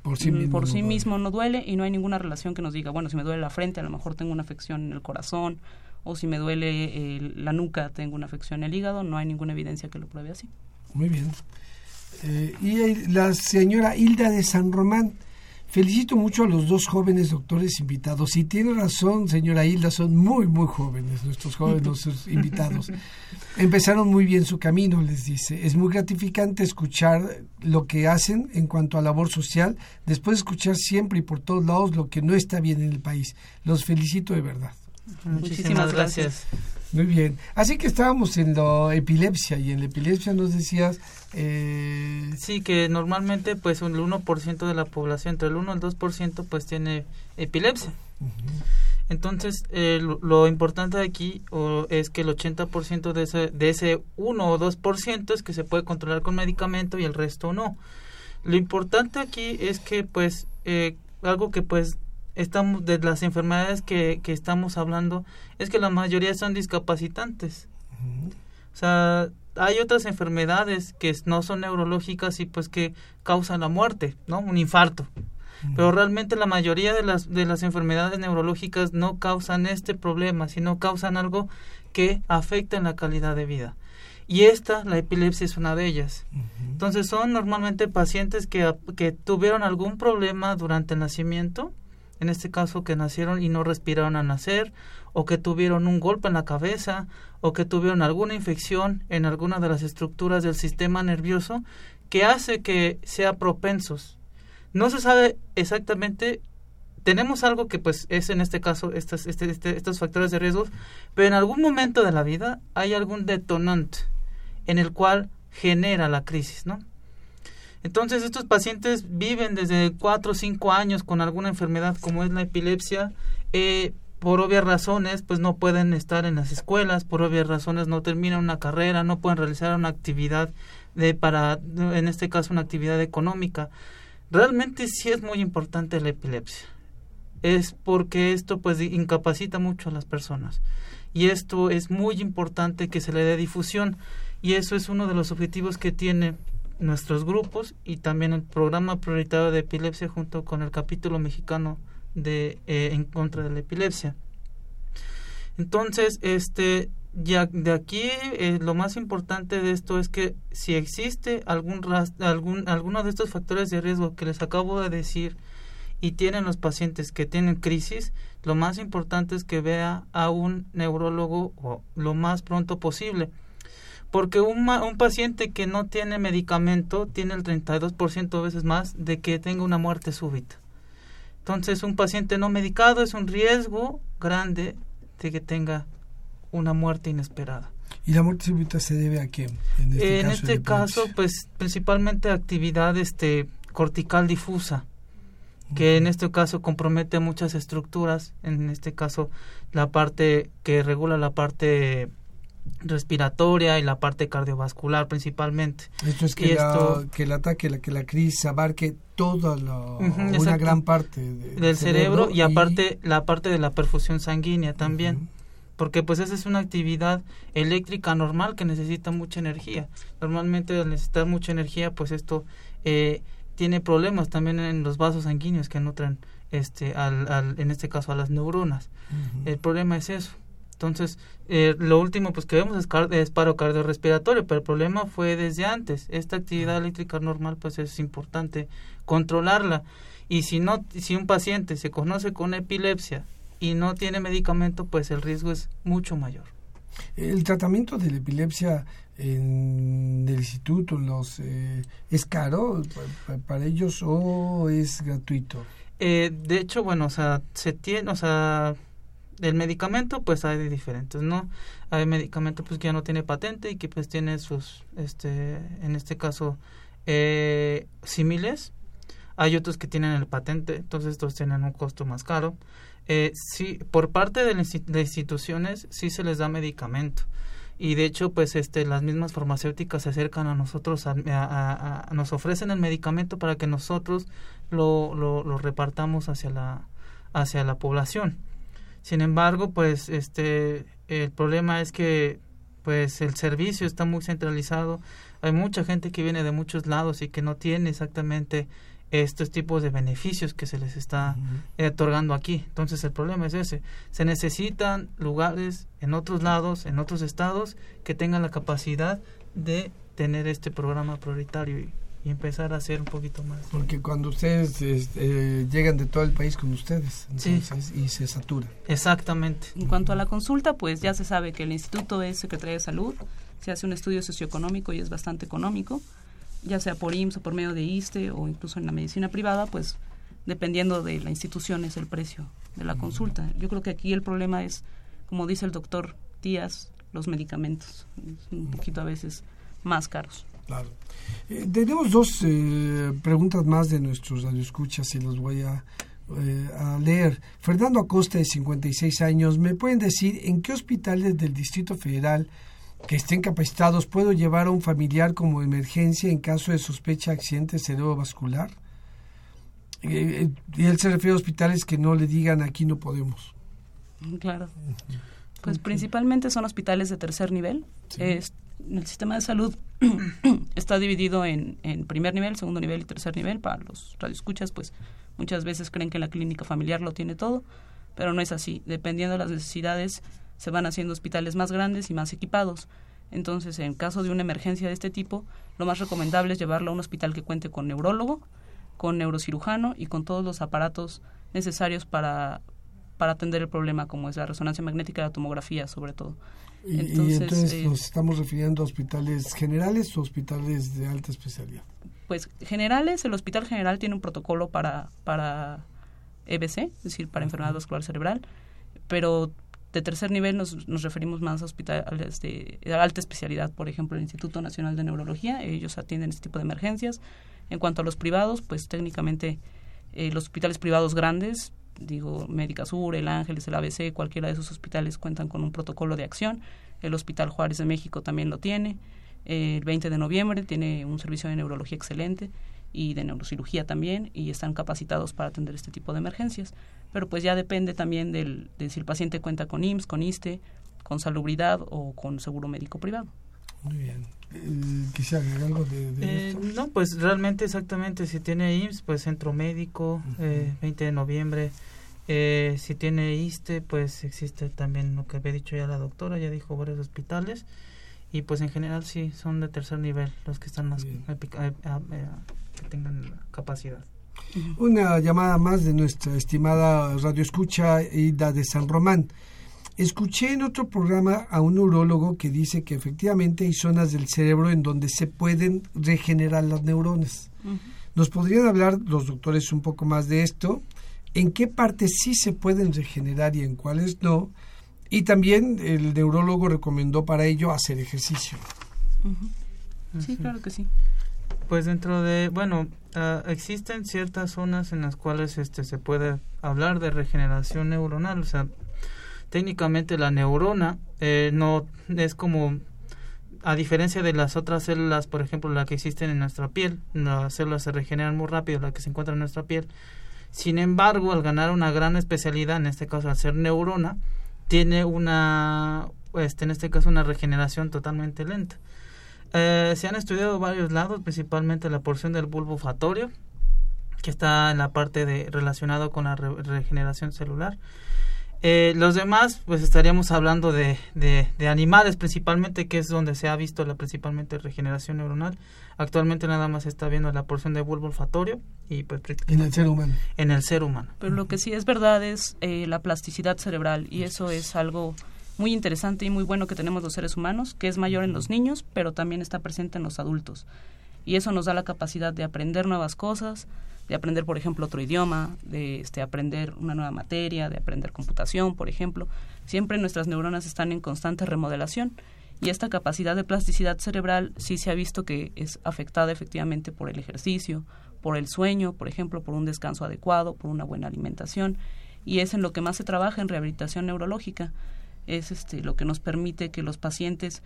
por sí, mismo, por sí no mismo no duele y no hay ninguna relación que nos diga, bueno, si me duele la frente, a lo mejor tengo una afección en el corazón, o si me duele eh, la nuca, tengo una afección en el hígado, no hay ninguna evidencia que lo pruebe así. Muy bien. Eh, y la señora Hilda de San Román, Felicito mucho a los dos jóvenes doctores invitados. Y tiene razón, señora Hilda, son muy, muy jóvenes nuestros jóvenes invitados. Empezaron muy bien su camino, les dice. Es muy gratificante escuchar lo que hacen en cuanto a labor social, después de escuchar siempre y por todos lados lo que no está bien en el país. Los felicito de verdad. Muchísimas gracias. Muy bien. Así que estábamos en la epilepsia y en la epilepsia nos decías... Eh... Sí, que normalmente pues el 1% de la población, entre el 1 y el 2% pues tiene epilepsia. Entonces, eh, lo, importante aquí o, es que el 80% de ese, de ese 1 o 2% es que se puede controlar con medicamento y el resto no. Lo importante aquí es que pues eh, algo que pues estamos de las enfermedades que, que estamos hablando es que la mayoría son discapacitantes. O sea, hay otras enfermedades que no son neurológicas y pues que causan la muerte, ¿no? Un infarto. Pero realmente la mayoría de las, de las enfermedades neurológicas no causan este problema, sino causan algo que afecta en la calidad de vida. Y esta, la epilepsia, es una de ellas. Entonces son normalmente pacientes que, que tuvieron algún problema durante el nacimiento, en este caso que nacieron y no respiraron al nacer, o que tuvieron un golpe en la cabeza, o que tuvieron alguna infección en alguna de las estructuras del sistema nervioso que hace que sea propensos. No se sabe exactamente, tenemos algo que pues es en este caso estos, este, este, estos factores de riesgo, pero en algún momento de la vida hay algún detonante en el cual genera la crisis, ¿no? Entonces estos pacientes viven desde 4 o 5 años con alguna enfermedad como es la epilepsia. Eh, por obvias razones, pues no pueden estar en las escuelas, por obvias razones no terminan una carrera, no pueden realizar una actividad de para, en este caso, una actividad económica. Realmente sí es muy importante la epilepsia. Es porque esto pues incapacita mucho a las personas. Y esto es muy importante que se le dé difusión. Y eso es uno de los objetivos que tiene nuestros grupos y también el programa prioritario de epilepsia junto con el capítulo mexicano de eh, en contra de la epilepsia. Entonces, este ya de aquí eh, lo más importante de esto es que si existe algún algún alguno de estos factores de riesgo que les acabo de decir y tienen los pacientes que tienen crisis, lo más importante es que vea a un neurólogo lo más pronto posible porque un, un paciente que no tiene medicamento tiene el 32% veces más de que tenga una muerte súbita. Entonces, un paciente no medicado es un riesgo grande de que tenga una muerte inesperada. ¿Y la muerte súbita se debe a quién? En este, en caso, este caso, pues principalmente actividad este, cortical difusa, que en este caso compromete muchas estructuras, en este caso la parte que regula la parte respiratoria y la parte cardiovascular principalmente. Esto es que, que el ataque, la, que la crisis abarque toda la, una gran parte del cerebro, y, aparte la parte de la perfusión sanguínea también. Porque pues esa es una actividad eléctrica normal que necesita mucha energía. Normalmente al necesitar mucha energía pues esto eh, tiene problemas también en los vasos sanguíneos que nutren este al, al en este caso a las neuronas. El problema es eso entonces, eh, lo último pues que vemos es, es, paro cardiorrespiratorio, pero el problema fue desde antes. Esta actividad eléctrica normal pues es importante controlarla. Y si no si un paciente se conoce con epilepsia y no tiene medicamento, pues el riesgo es mucho mayor. El tratamiento de la epilepsia en el instituto los eh, es caro para ellos o es gratuito. Eh, de hecho, bueno, o sea, se tiene, o sea, del medicamento pues hay de diferentes no hay medicamento pues que ya no tiene patente y que pues tiene sus este en este caso eh, similes hay otros que tienen el patente entonces estos tienen un costo más caro. Eh, sí por parte de las instituciones sí se les da medicamento. Y de hecho pues este las mismas farmacéuticas se acercan a nosotros a, nos ofrecen el medicamento para que nosotros lo, lo, lo repartamos hacia la hacia la población sin embargo, pues este el problema es que pues el servicio está muy centralizado. Hay mucha gente que viene de muchos lados y que no tiene exactamente estos tipos de beneficios que se les está otorgando aquí. Entonces el problema es ese. Se necesitan lugares en otros lados, en otros estados, que tengan la capacidad de tener este programa prioritario y y empezar a hacer un poquito más. Porque cuando ustedes este, llegan de todo el país con ustedes entonces, y se satura. Exactamente. En cuanto a la consulta, pues ya se sabe que el instituto es Secretaría de Salud, se hace un estudio socioeconómico y es bastante económico, ya sea por IMSS o por medio de ISTE o incluso en la medicina privada, pues dependiendo de la institución es el precio de la consulta. Yo creo que aquí el problema es, como dice el doctor Díaz, los medicamentos, un poquito a veces más caros. Claro. Eh, tenemos dos eh, preguntas más de nuestros radioescuchas y las voy a, eh, a leer. Fernando Acosta, de 56 años, ¿me pueden decir en qué hospitales del Distrito Federal que estén capacitados puedo llevar a un familiar como emergencia en caso de sospecha de accidente cerebrovascular? y él se refiere a hospitales que no le digan aquí no podemos. Claro. Pues principalmente son hospitales de tercer nivel. El sistema de salud está dividido en, primer nivel, segundo nivel y tercer nivel. Para los radioescuchas, pues muchas veces creen que la clínica familiar lo tiene todo, pero no es así. Dependiendo de las necesidades, se van haciendo hospitales más grandes y más equipados. Entonces, en caso de una emergencia de este tipo, lo más recomendable es llevarlo a un hospital que cuente con neurólogo, con neurocirujano y con todos los aparatos necesarios para, para atender el problema, como es la resonancia magnética y la tomografía, sobre todo. Y entonces, eh, nos estamos refiriendo a hospitales generales o hospitales de alta especialidad. Pues generales, el Hospital General tiene un protocolo para, para EBC, es decir, para enfermedad vascular cerebral, pero de tercer nivel nos, nos referimos más a hospitales de, alta especialidad, por ejemplo, el Instituto Nacional de Neurología, ellos atienden este tipo de emergencias. En cuanto a los privados, pues técnicamente eh, los hospitales privados grandes digo, Médica Sur, el Ángeles, el ABC, cualquiera de esos hospitales cuentan con un protocolo de acción. El Hospital Juárez de México también lo tiene. el 20 de noviembre tiene un servicio de neurología excelente y de neurocirugía también y están capacitados para atender este tipo de emergencias. Pero pues ya depende también del, de si el paciente cuenta con IMSS, con ISTE, con salubridad o con seguro médico privado. Muy bien. Eh, agregar algo de, eh, No, pues realmente exactamente, si tiene IMSS, pues centro médico, 20 eh, de noviembre. si tiene ISTE, pues existe también lo que había dicho ya la doctora, ya dijo varios hospitales. Y pues en general sí, son de tercer nivel los que están más, que tengan capacidad. Una llamada más de nuestra estimada radioescucha Ida de San Román. Escuché en otro programa a un neurólogo que dice que efectivamente hay zonas del cerebro en donde se pueden regenerar las neuronas. ¿Nos podrían hablar los doctores un poco más de esto? ¿En qué partes sí se pueden regenerar y en cuáles no? Y también el neurólogo recomendó para ello hacer ejercicio. Sí, claro que sí. Pues dentro de, bueno, ah, existen ciertas zonas en las cuales este se puede hablar de regeneración neuronal, o sea, técnicamente la neurona eh, no es como a diferencia de las otras células, por ejemplo, las que existen en nuestra piel, las células se regeneran muy rápido, las que se encuentran en nuestra piel. Sin embargo, al ganar una gran especialidad, en este caso al ser neurona, tiene una, este, en este caso, una regeneración totalmente lenta. Eh, se han estudiado varios lados, principalmente la porción del bulbo olfatorio, que está en la parte de relacionado con la regeneración celular. Eh, los demás, pues estaríamos hablando de, de, animales principalmente, que es donde se ha visto la principalmente regeneración neuronal. Actualmente nada más se está viendo la porción de bulbo olfatorio y pues en el ser humano. En el ser humano. Pero lo que sí es verdad es eh, la plasticidad cerebral y eso es algo muy interesante y muy bueno que tenemos los seres humanos, que es mayor en los niños, pero también está presente en los adultos. Y eso nos da la capacidad de aprender nuevas cosas, de aprender, por ejemplo, otro idioma, de este, aprender una nueva materia, de aprender computación, por ejemplo. Siempre nuestras neuronas están en constante remodelación y esta capacidad de plasticidad cerebral sí se ha visto que es afectada efectivamente por el ejercicio, por el sueño, por ejemplo, por un descanso adecuado, por una buena alimentación y es en lo que más se trabaja en rehabilitación neurológica. Es este, lo que nos permite que los pacientes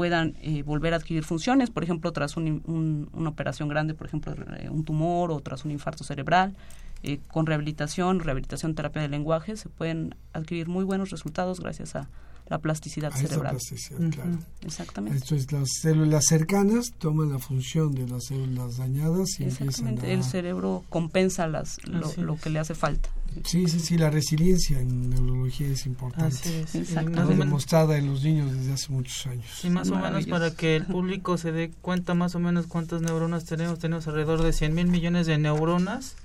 puedan eh, volver a adquirir funciones, por ejemplo, tras una operación grande, por ejemplo, eh, un tumor o tras un infarto cerebral. Eh, con rehabilitación, rehabilitación terapia de lenguaje, se pueden adquirir muy buenos resultados gracias a la plasticidad A esa cerebral. plasticidad, claro. Exactamente. Esto es las células cercanas toman la función de las células dañadas y empiezan Exactamente. a... El cerebro compensa las, lo, que le hace falta. Sí, sí, sí, la resiliencia en neurología es importante. Así es. Y Exactamente. demostrada en los niños desde hace muchos años. Sí, más o menos para que el público se dé cuenta más o menos cuántas neuronas tenemos. Tenemos alrededor de 100 mil millones de neuronas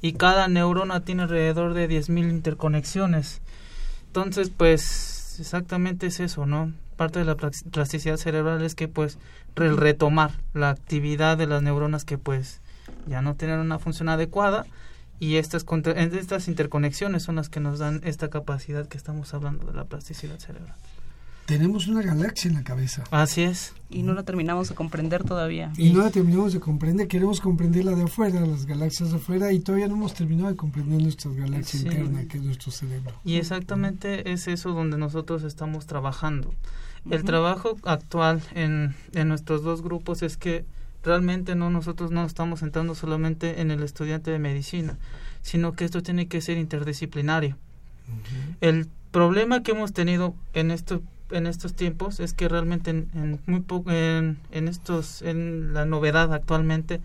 y cada neurona tiene alrededor de 10 mil interconexiones. Entonces, pues exactamente es eso, ¿no? Parte de la plas- plasticidad cerebral es que pues el retomar la actividad de las neuronas que pues ya no tienen una función adecuada y estas, contra- estas interconexiones son las que nos dan esta capacidad que estamos hablando de la plasticidad cerebral. Tenemos una galaxia en la cabeza Así es. Y no la terminamos de comprender todavía. y no la terminamos de comprender. Queremos comprender la de afuera, las galaxias de afuera, y todavía no hemos terminado de comprender nuestra galaxia Sí. interna, que es nuestro cerebro. Y exactamente es eso donde nosotros estamos trabajando. El trabajo actual en, en nuestros dos grupos es que realmente no nosotros no estamos centrando solamente en el estudiante de medicina, sino que esto tiene que ser interdisciplinario. El problema que hemos tenido en esto en estos tiempos es que realmente en, en muy poco en, en estos en la novedad actualmente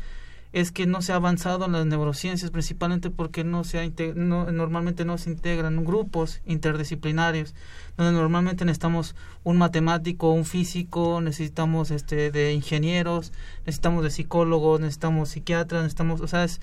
es que no se ha avanzado en las neurociencias principalmente porque no se ha no, normalmente no se integran grupos interdisciplinarios donde normalmente necesitamos un matemático un físico necesitamos este de ingenieros necesitamos de psicólogos necesitamos psiquiatras necesitamos o sea es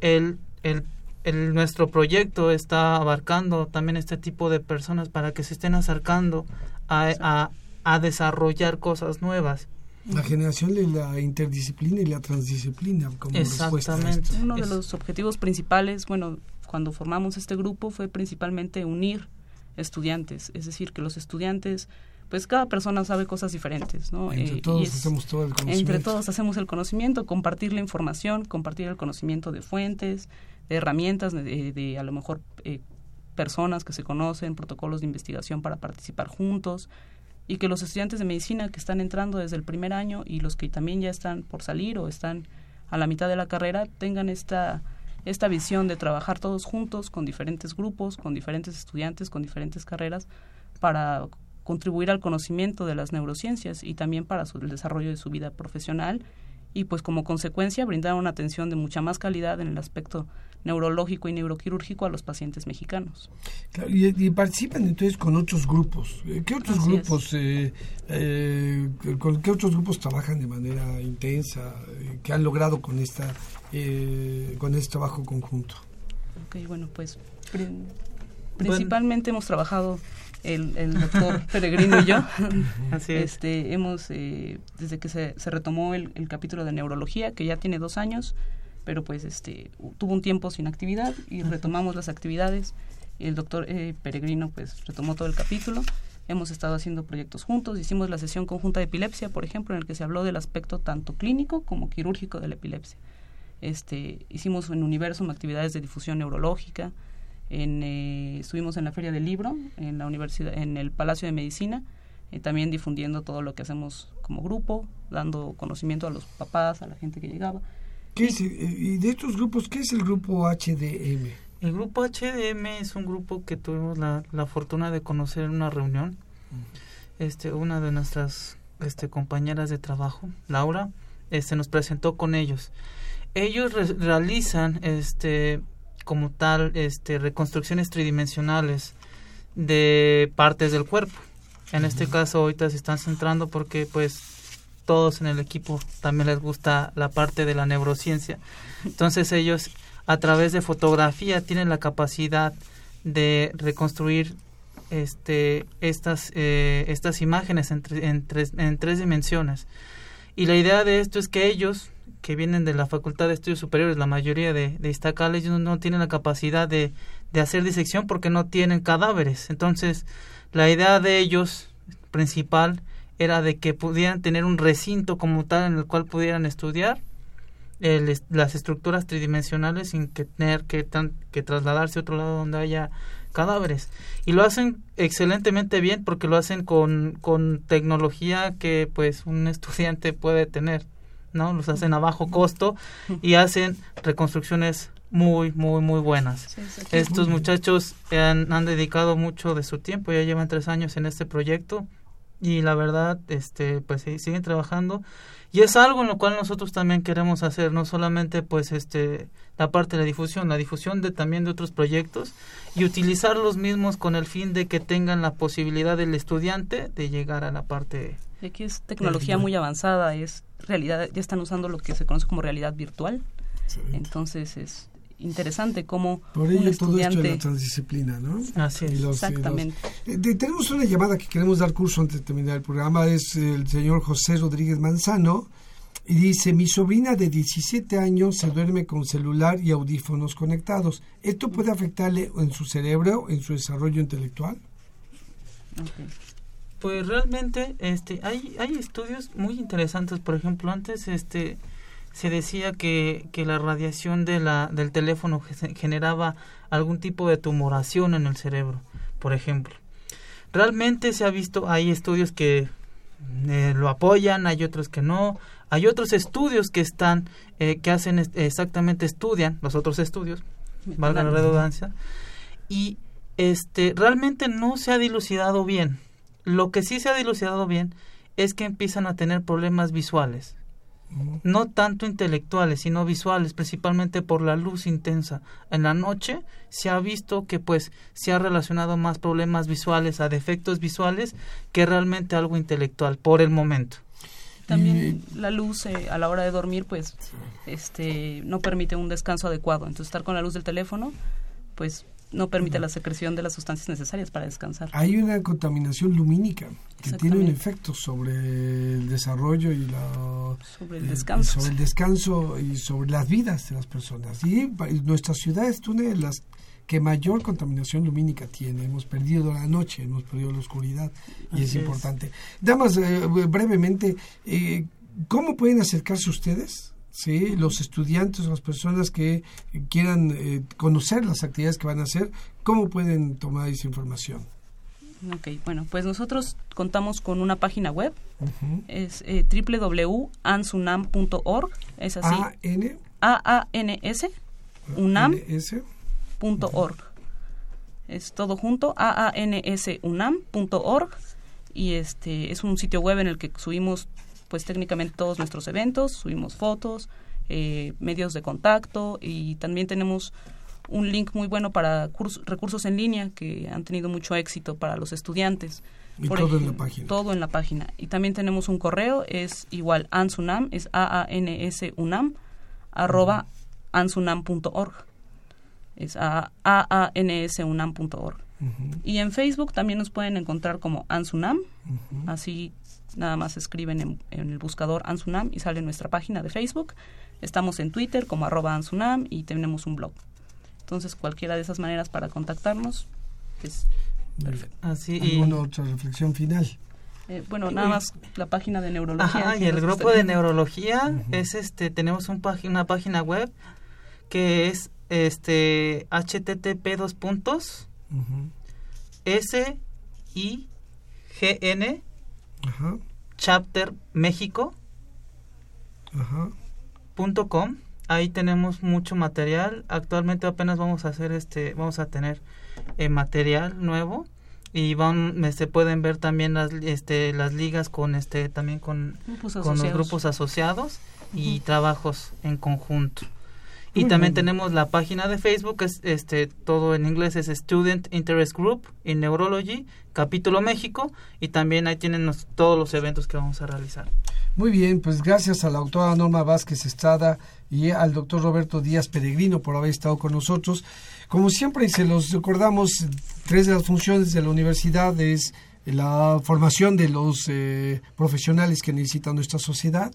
el, el el, nuestro proyecto está abarcando también este tipo de personas para que se estén acercando a, a, a desarrollar cosas nuevas. La generación de la interdisciplina y la transdisciplina como Exactamente. Uno de los objetivos principales, bueno, cuando formamos este grupo fue principalmente unir estudiantes, es decir, que los estudiantes, pues cada persona sabe cosas diferentes, ¿no? Entre Eh, y todos es- hacemos todo el conocimiento. entre todos hacemos el conocimiento, compartir la información, compartir el conocimiento de fuentes, herramientas, de, de a lo mejor eh, personas que se conocen, protocolos de investigación para participar juntos y que los estudiantes de medicina que están entrando desde el primer año y los que también ya están por salir o están a la mitad de la carrera tengan esta esta visión de trabajar todos juntos con diferentes grupos, con diferentes estudiantes, con diferentes carreras para contribuir al conocimiento de las neurociencias y también para su- el desarrollo de su vida profesional y pues como consecuencia brindar una atención de mucha más calidad en el aspecto neurológico y neuroquirúrgico a los pacientes mexicanos. Claro, y, y participan entonces con otros grupos. Eh, ¿Qué otros Así grupos, eh, eh, con qué otros grupos trabajan de manera intensa, que han logrado con esta, eh, con este trabajo conjunto? Ok, bueno, pues pri- principalmente hemos trabajado el, el doctor Peregrino y yo. Así es. Este, hemos, eh, desde que se, se retomó el, el capítulo de neurología, que ya tiene dos años, pero pues este, tuvo un tiempo sin actividad y retomamos las actividades. El doctor eh, Peregrino pues retomó todo el capítulo. Hemos estado haciendo proyectos juntos. Hicimos la sesión conjunta de epilepsia, por ejemplo, en el que se habló del aspecto tanto clínico como quirúrgico de la epilepsia. Este, hicimos en Universum actividades de difusión neurológica. En, eh, estuvimos en la Feria del Libro, en la universidad, en el Palacio de Medicina, eh, también difundiendo todo lo que hacemos como grupo, dando conocimiento a los papás, a la gente que llegaba. ¿Qué es, eh, y de estos grupos, ¿qué es el grupo HDM? El grupo HDM es un grupo que tuvimos la, la fortuna de conocer en una reunión. Este, una de nuestras este, compañeras de trabajo, Laura, este, nos presentó con ellos. Ellos re- realizan este, como tal este, reconstrucciones tridimensionales de partes del cuerpo. En este caso ahorita se están centrando porque pues todos en el equipo también les gusta la parte de la neurociencia. Entonces ellos a través de fotografía tienen la capacidad de reconstruir este estas eh, estas imágenes en, tre- en tres, en tres dimensiones y la idea de esto es que ellos que vienen de la Facultad de Estudios Superiores la mayoría de, de Iztacal ellos no tienen la capacidad de, de hacer disección porque no tienen cadáveres entonces la idea de ellos principal era de que pudieran tener un recinto como tal en el cual pudieran estudiar el las estructuras tridimensionales sin que tener que, tan- que trasladarse a otro lado donde haya cadáveres. Y lo hacen excelentemente bien porque lo hacen con, con tecnología que pues un estudiante puede tener, ¿no? Los hacen a bajo costo y hacen reconstrucciones muy, muy, muy buenas. Estos muchachos han, han, dedicado mucho de su tiempo, ya llevan tres años en este proyecto y la verdad, este, pues siguen trabajando y es algo en lo cual nosotros también queremos hacer, no solamente pues este la parte de la difusión, la difusión de también de otros proyectos y utilizar los mismos con el fin de que tengan la posibilidad del estudiante de llegar a la parte y aquí es tecnología muy avanzada, es realidad, ya están usando lo que se conoce como realidad virtual. Entonces es interesante cómo Por ello todo esto de la transdisciplina, ¿no? Así es. Exactamente. Eh, tenemos una llamada que queremos dar curso antes de terminar el programa, es el señor José Rodríguez Manzano, y dice, mi sobrina de 17 años se duerme con celular y audífonos conectados. ¿Esto puede afectarle en su cerebro, en su desarrollo intelectual? Pues realmente este hay hay estudios muy interesantes, por ejemplo, antes este se decía que, que la radiación de la, del teléfono generaba algún tipo de tumoración en el cerebro, por ejemplo. Realmente se ha visto, hay estudios que eh, lo apoyan, hay otros que no, hay otros estudios que están, eh, que hacen exactamente, estudian los otros estudios, valga la redundancia, y este, realmente no se ha dilucidado bien. Lo que sí se ha dilucidado bien es que empiezan a tener problemas visuales no tanto intelectuales, sino visuales, principalmente por la luz intensa. En la noche se ha visto que pues se ha relacionado más problemas visuales a defectos visuales que realmente algo intelectual por el momento. También la luz eh, a la hora de dormir pues este no permite un descanso adecuado, entonces estar con la luz del teléfono pues no permite la secreción de las sustancias necesarias para descansar. Hay una contaminación lumínica que tiene un efecto sobre el desarrollo y la, sobre el descanso. sobre el descanso y sobre las vidas de las personas. Y nuestra ciudad es una de las que mayor contaminación lumínica tiene. Hemos perdido la noche, hemos perdido la oscuridad y es importante. Damas, eh, brevemente, eh, ¿cómo pueden acercarse ustedes ¿sí? los estudiantes, las personas que quieran eh, conocer las actividades que van a hacer, ¿cómo pueden tomar esa información? Ok, bueno, pues nosotros contamos con una página web, es eh, www.ansunam.org, es así. A-N. A-A-N-S, unam.org. Es todo junto, A-A-N-S, unam.org, y este es un sitio web en el que subimos pues técnicamente todos nuestros eventos, subimos fotos, eh, medios de contacto y también tenemos un link muy bueno para recursos en línea que han tenido mucho éxito para los estudiantes. Y todo en la página. Todo en la página. Y también tenemos un correo, es igual ansunam, es A-A-N-S UNAM, arroba ansunam.org. Es A-A-N-S unam.org. Y en Facebook también nos pueden encontrar como ansunam, así Nada más escriben en, el buscador Ansunam y sale nuestra página de Facebook. Estamos en Twitter como arroba Ansunam y tenemos un blog. Entonces, cualquiera de esas maneras para contactarnos es perfecto. Así, ¿Alguna otra reflexión final? Eh, bueno, nada más la página de neurología. y el grupo de neurología es este, tenemos un una página web que es este http dos puntos s i g n Chapter México. Ahí tenemos mucho material. Actualmente apenas vamos a hacer este, vamos a tener eh, material nuevo y van, se este, pueden ver también las, este, las ligas con este, también con, con los grupos asociados y trabajos en conjunto. Y también tenemos la página de Facebook, es este todo en inglés es Student Interest Group in Neurology, capítulo México, y también ahí tienen todos los eventos que vamos a realizar. Muy bien, pues gracias a la doctora Norma Vázquez Estrada y al doctor Roberto Díaz Peregrino por haber estado con nosotros. Como siempre, y se los recordamos, tres de las funciones de la universidad es la formación de los eh, profesionales que necesita nuestra sociedad,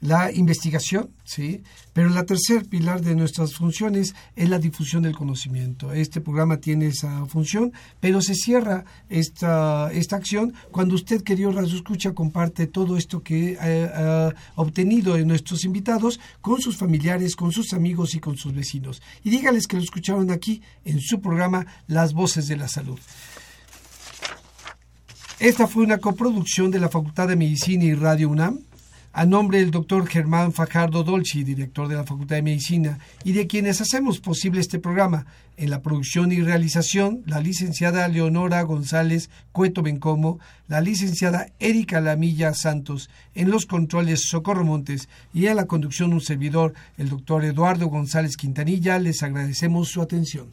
la investigación, ¿sí? Pero la tercer pilar de nuestras funciones es la difusión del conocimiento. Este programa tiene esa función, pero se cierra esta, esta acción cuando usted, querido Radio Escucha, comparte todo esto que ha obtenido de nuestros invitados con sus familiares, con sus amigos y con sus vecinos. Y dígales que lo escucharon aquí en su programa Las Voces de la Salud. Esta fue una coproducción de la Facultad de Medicina y Radio UNAM A nombre del doctor Germán Fajardo Dolci, director de la Facultad de Medicina, y de quienes hacemos posible este programa, en la producción y realización, la licenciada Leonora González Cueto Bencomo, la licenciada Erika Lamilla Santos, en los controles Socorro Montes y en la conducción un servidor, el doctor Eduardo González Quintanilla, les agradecemos su atención.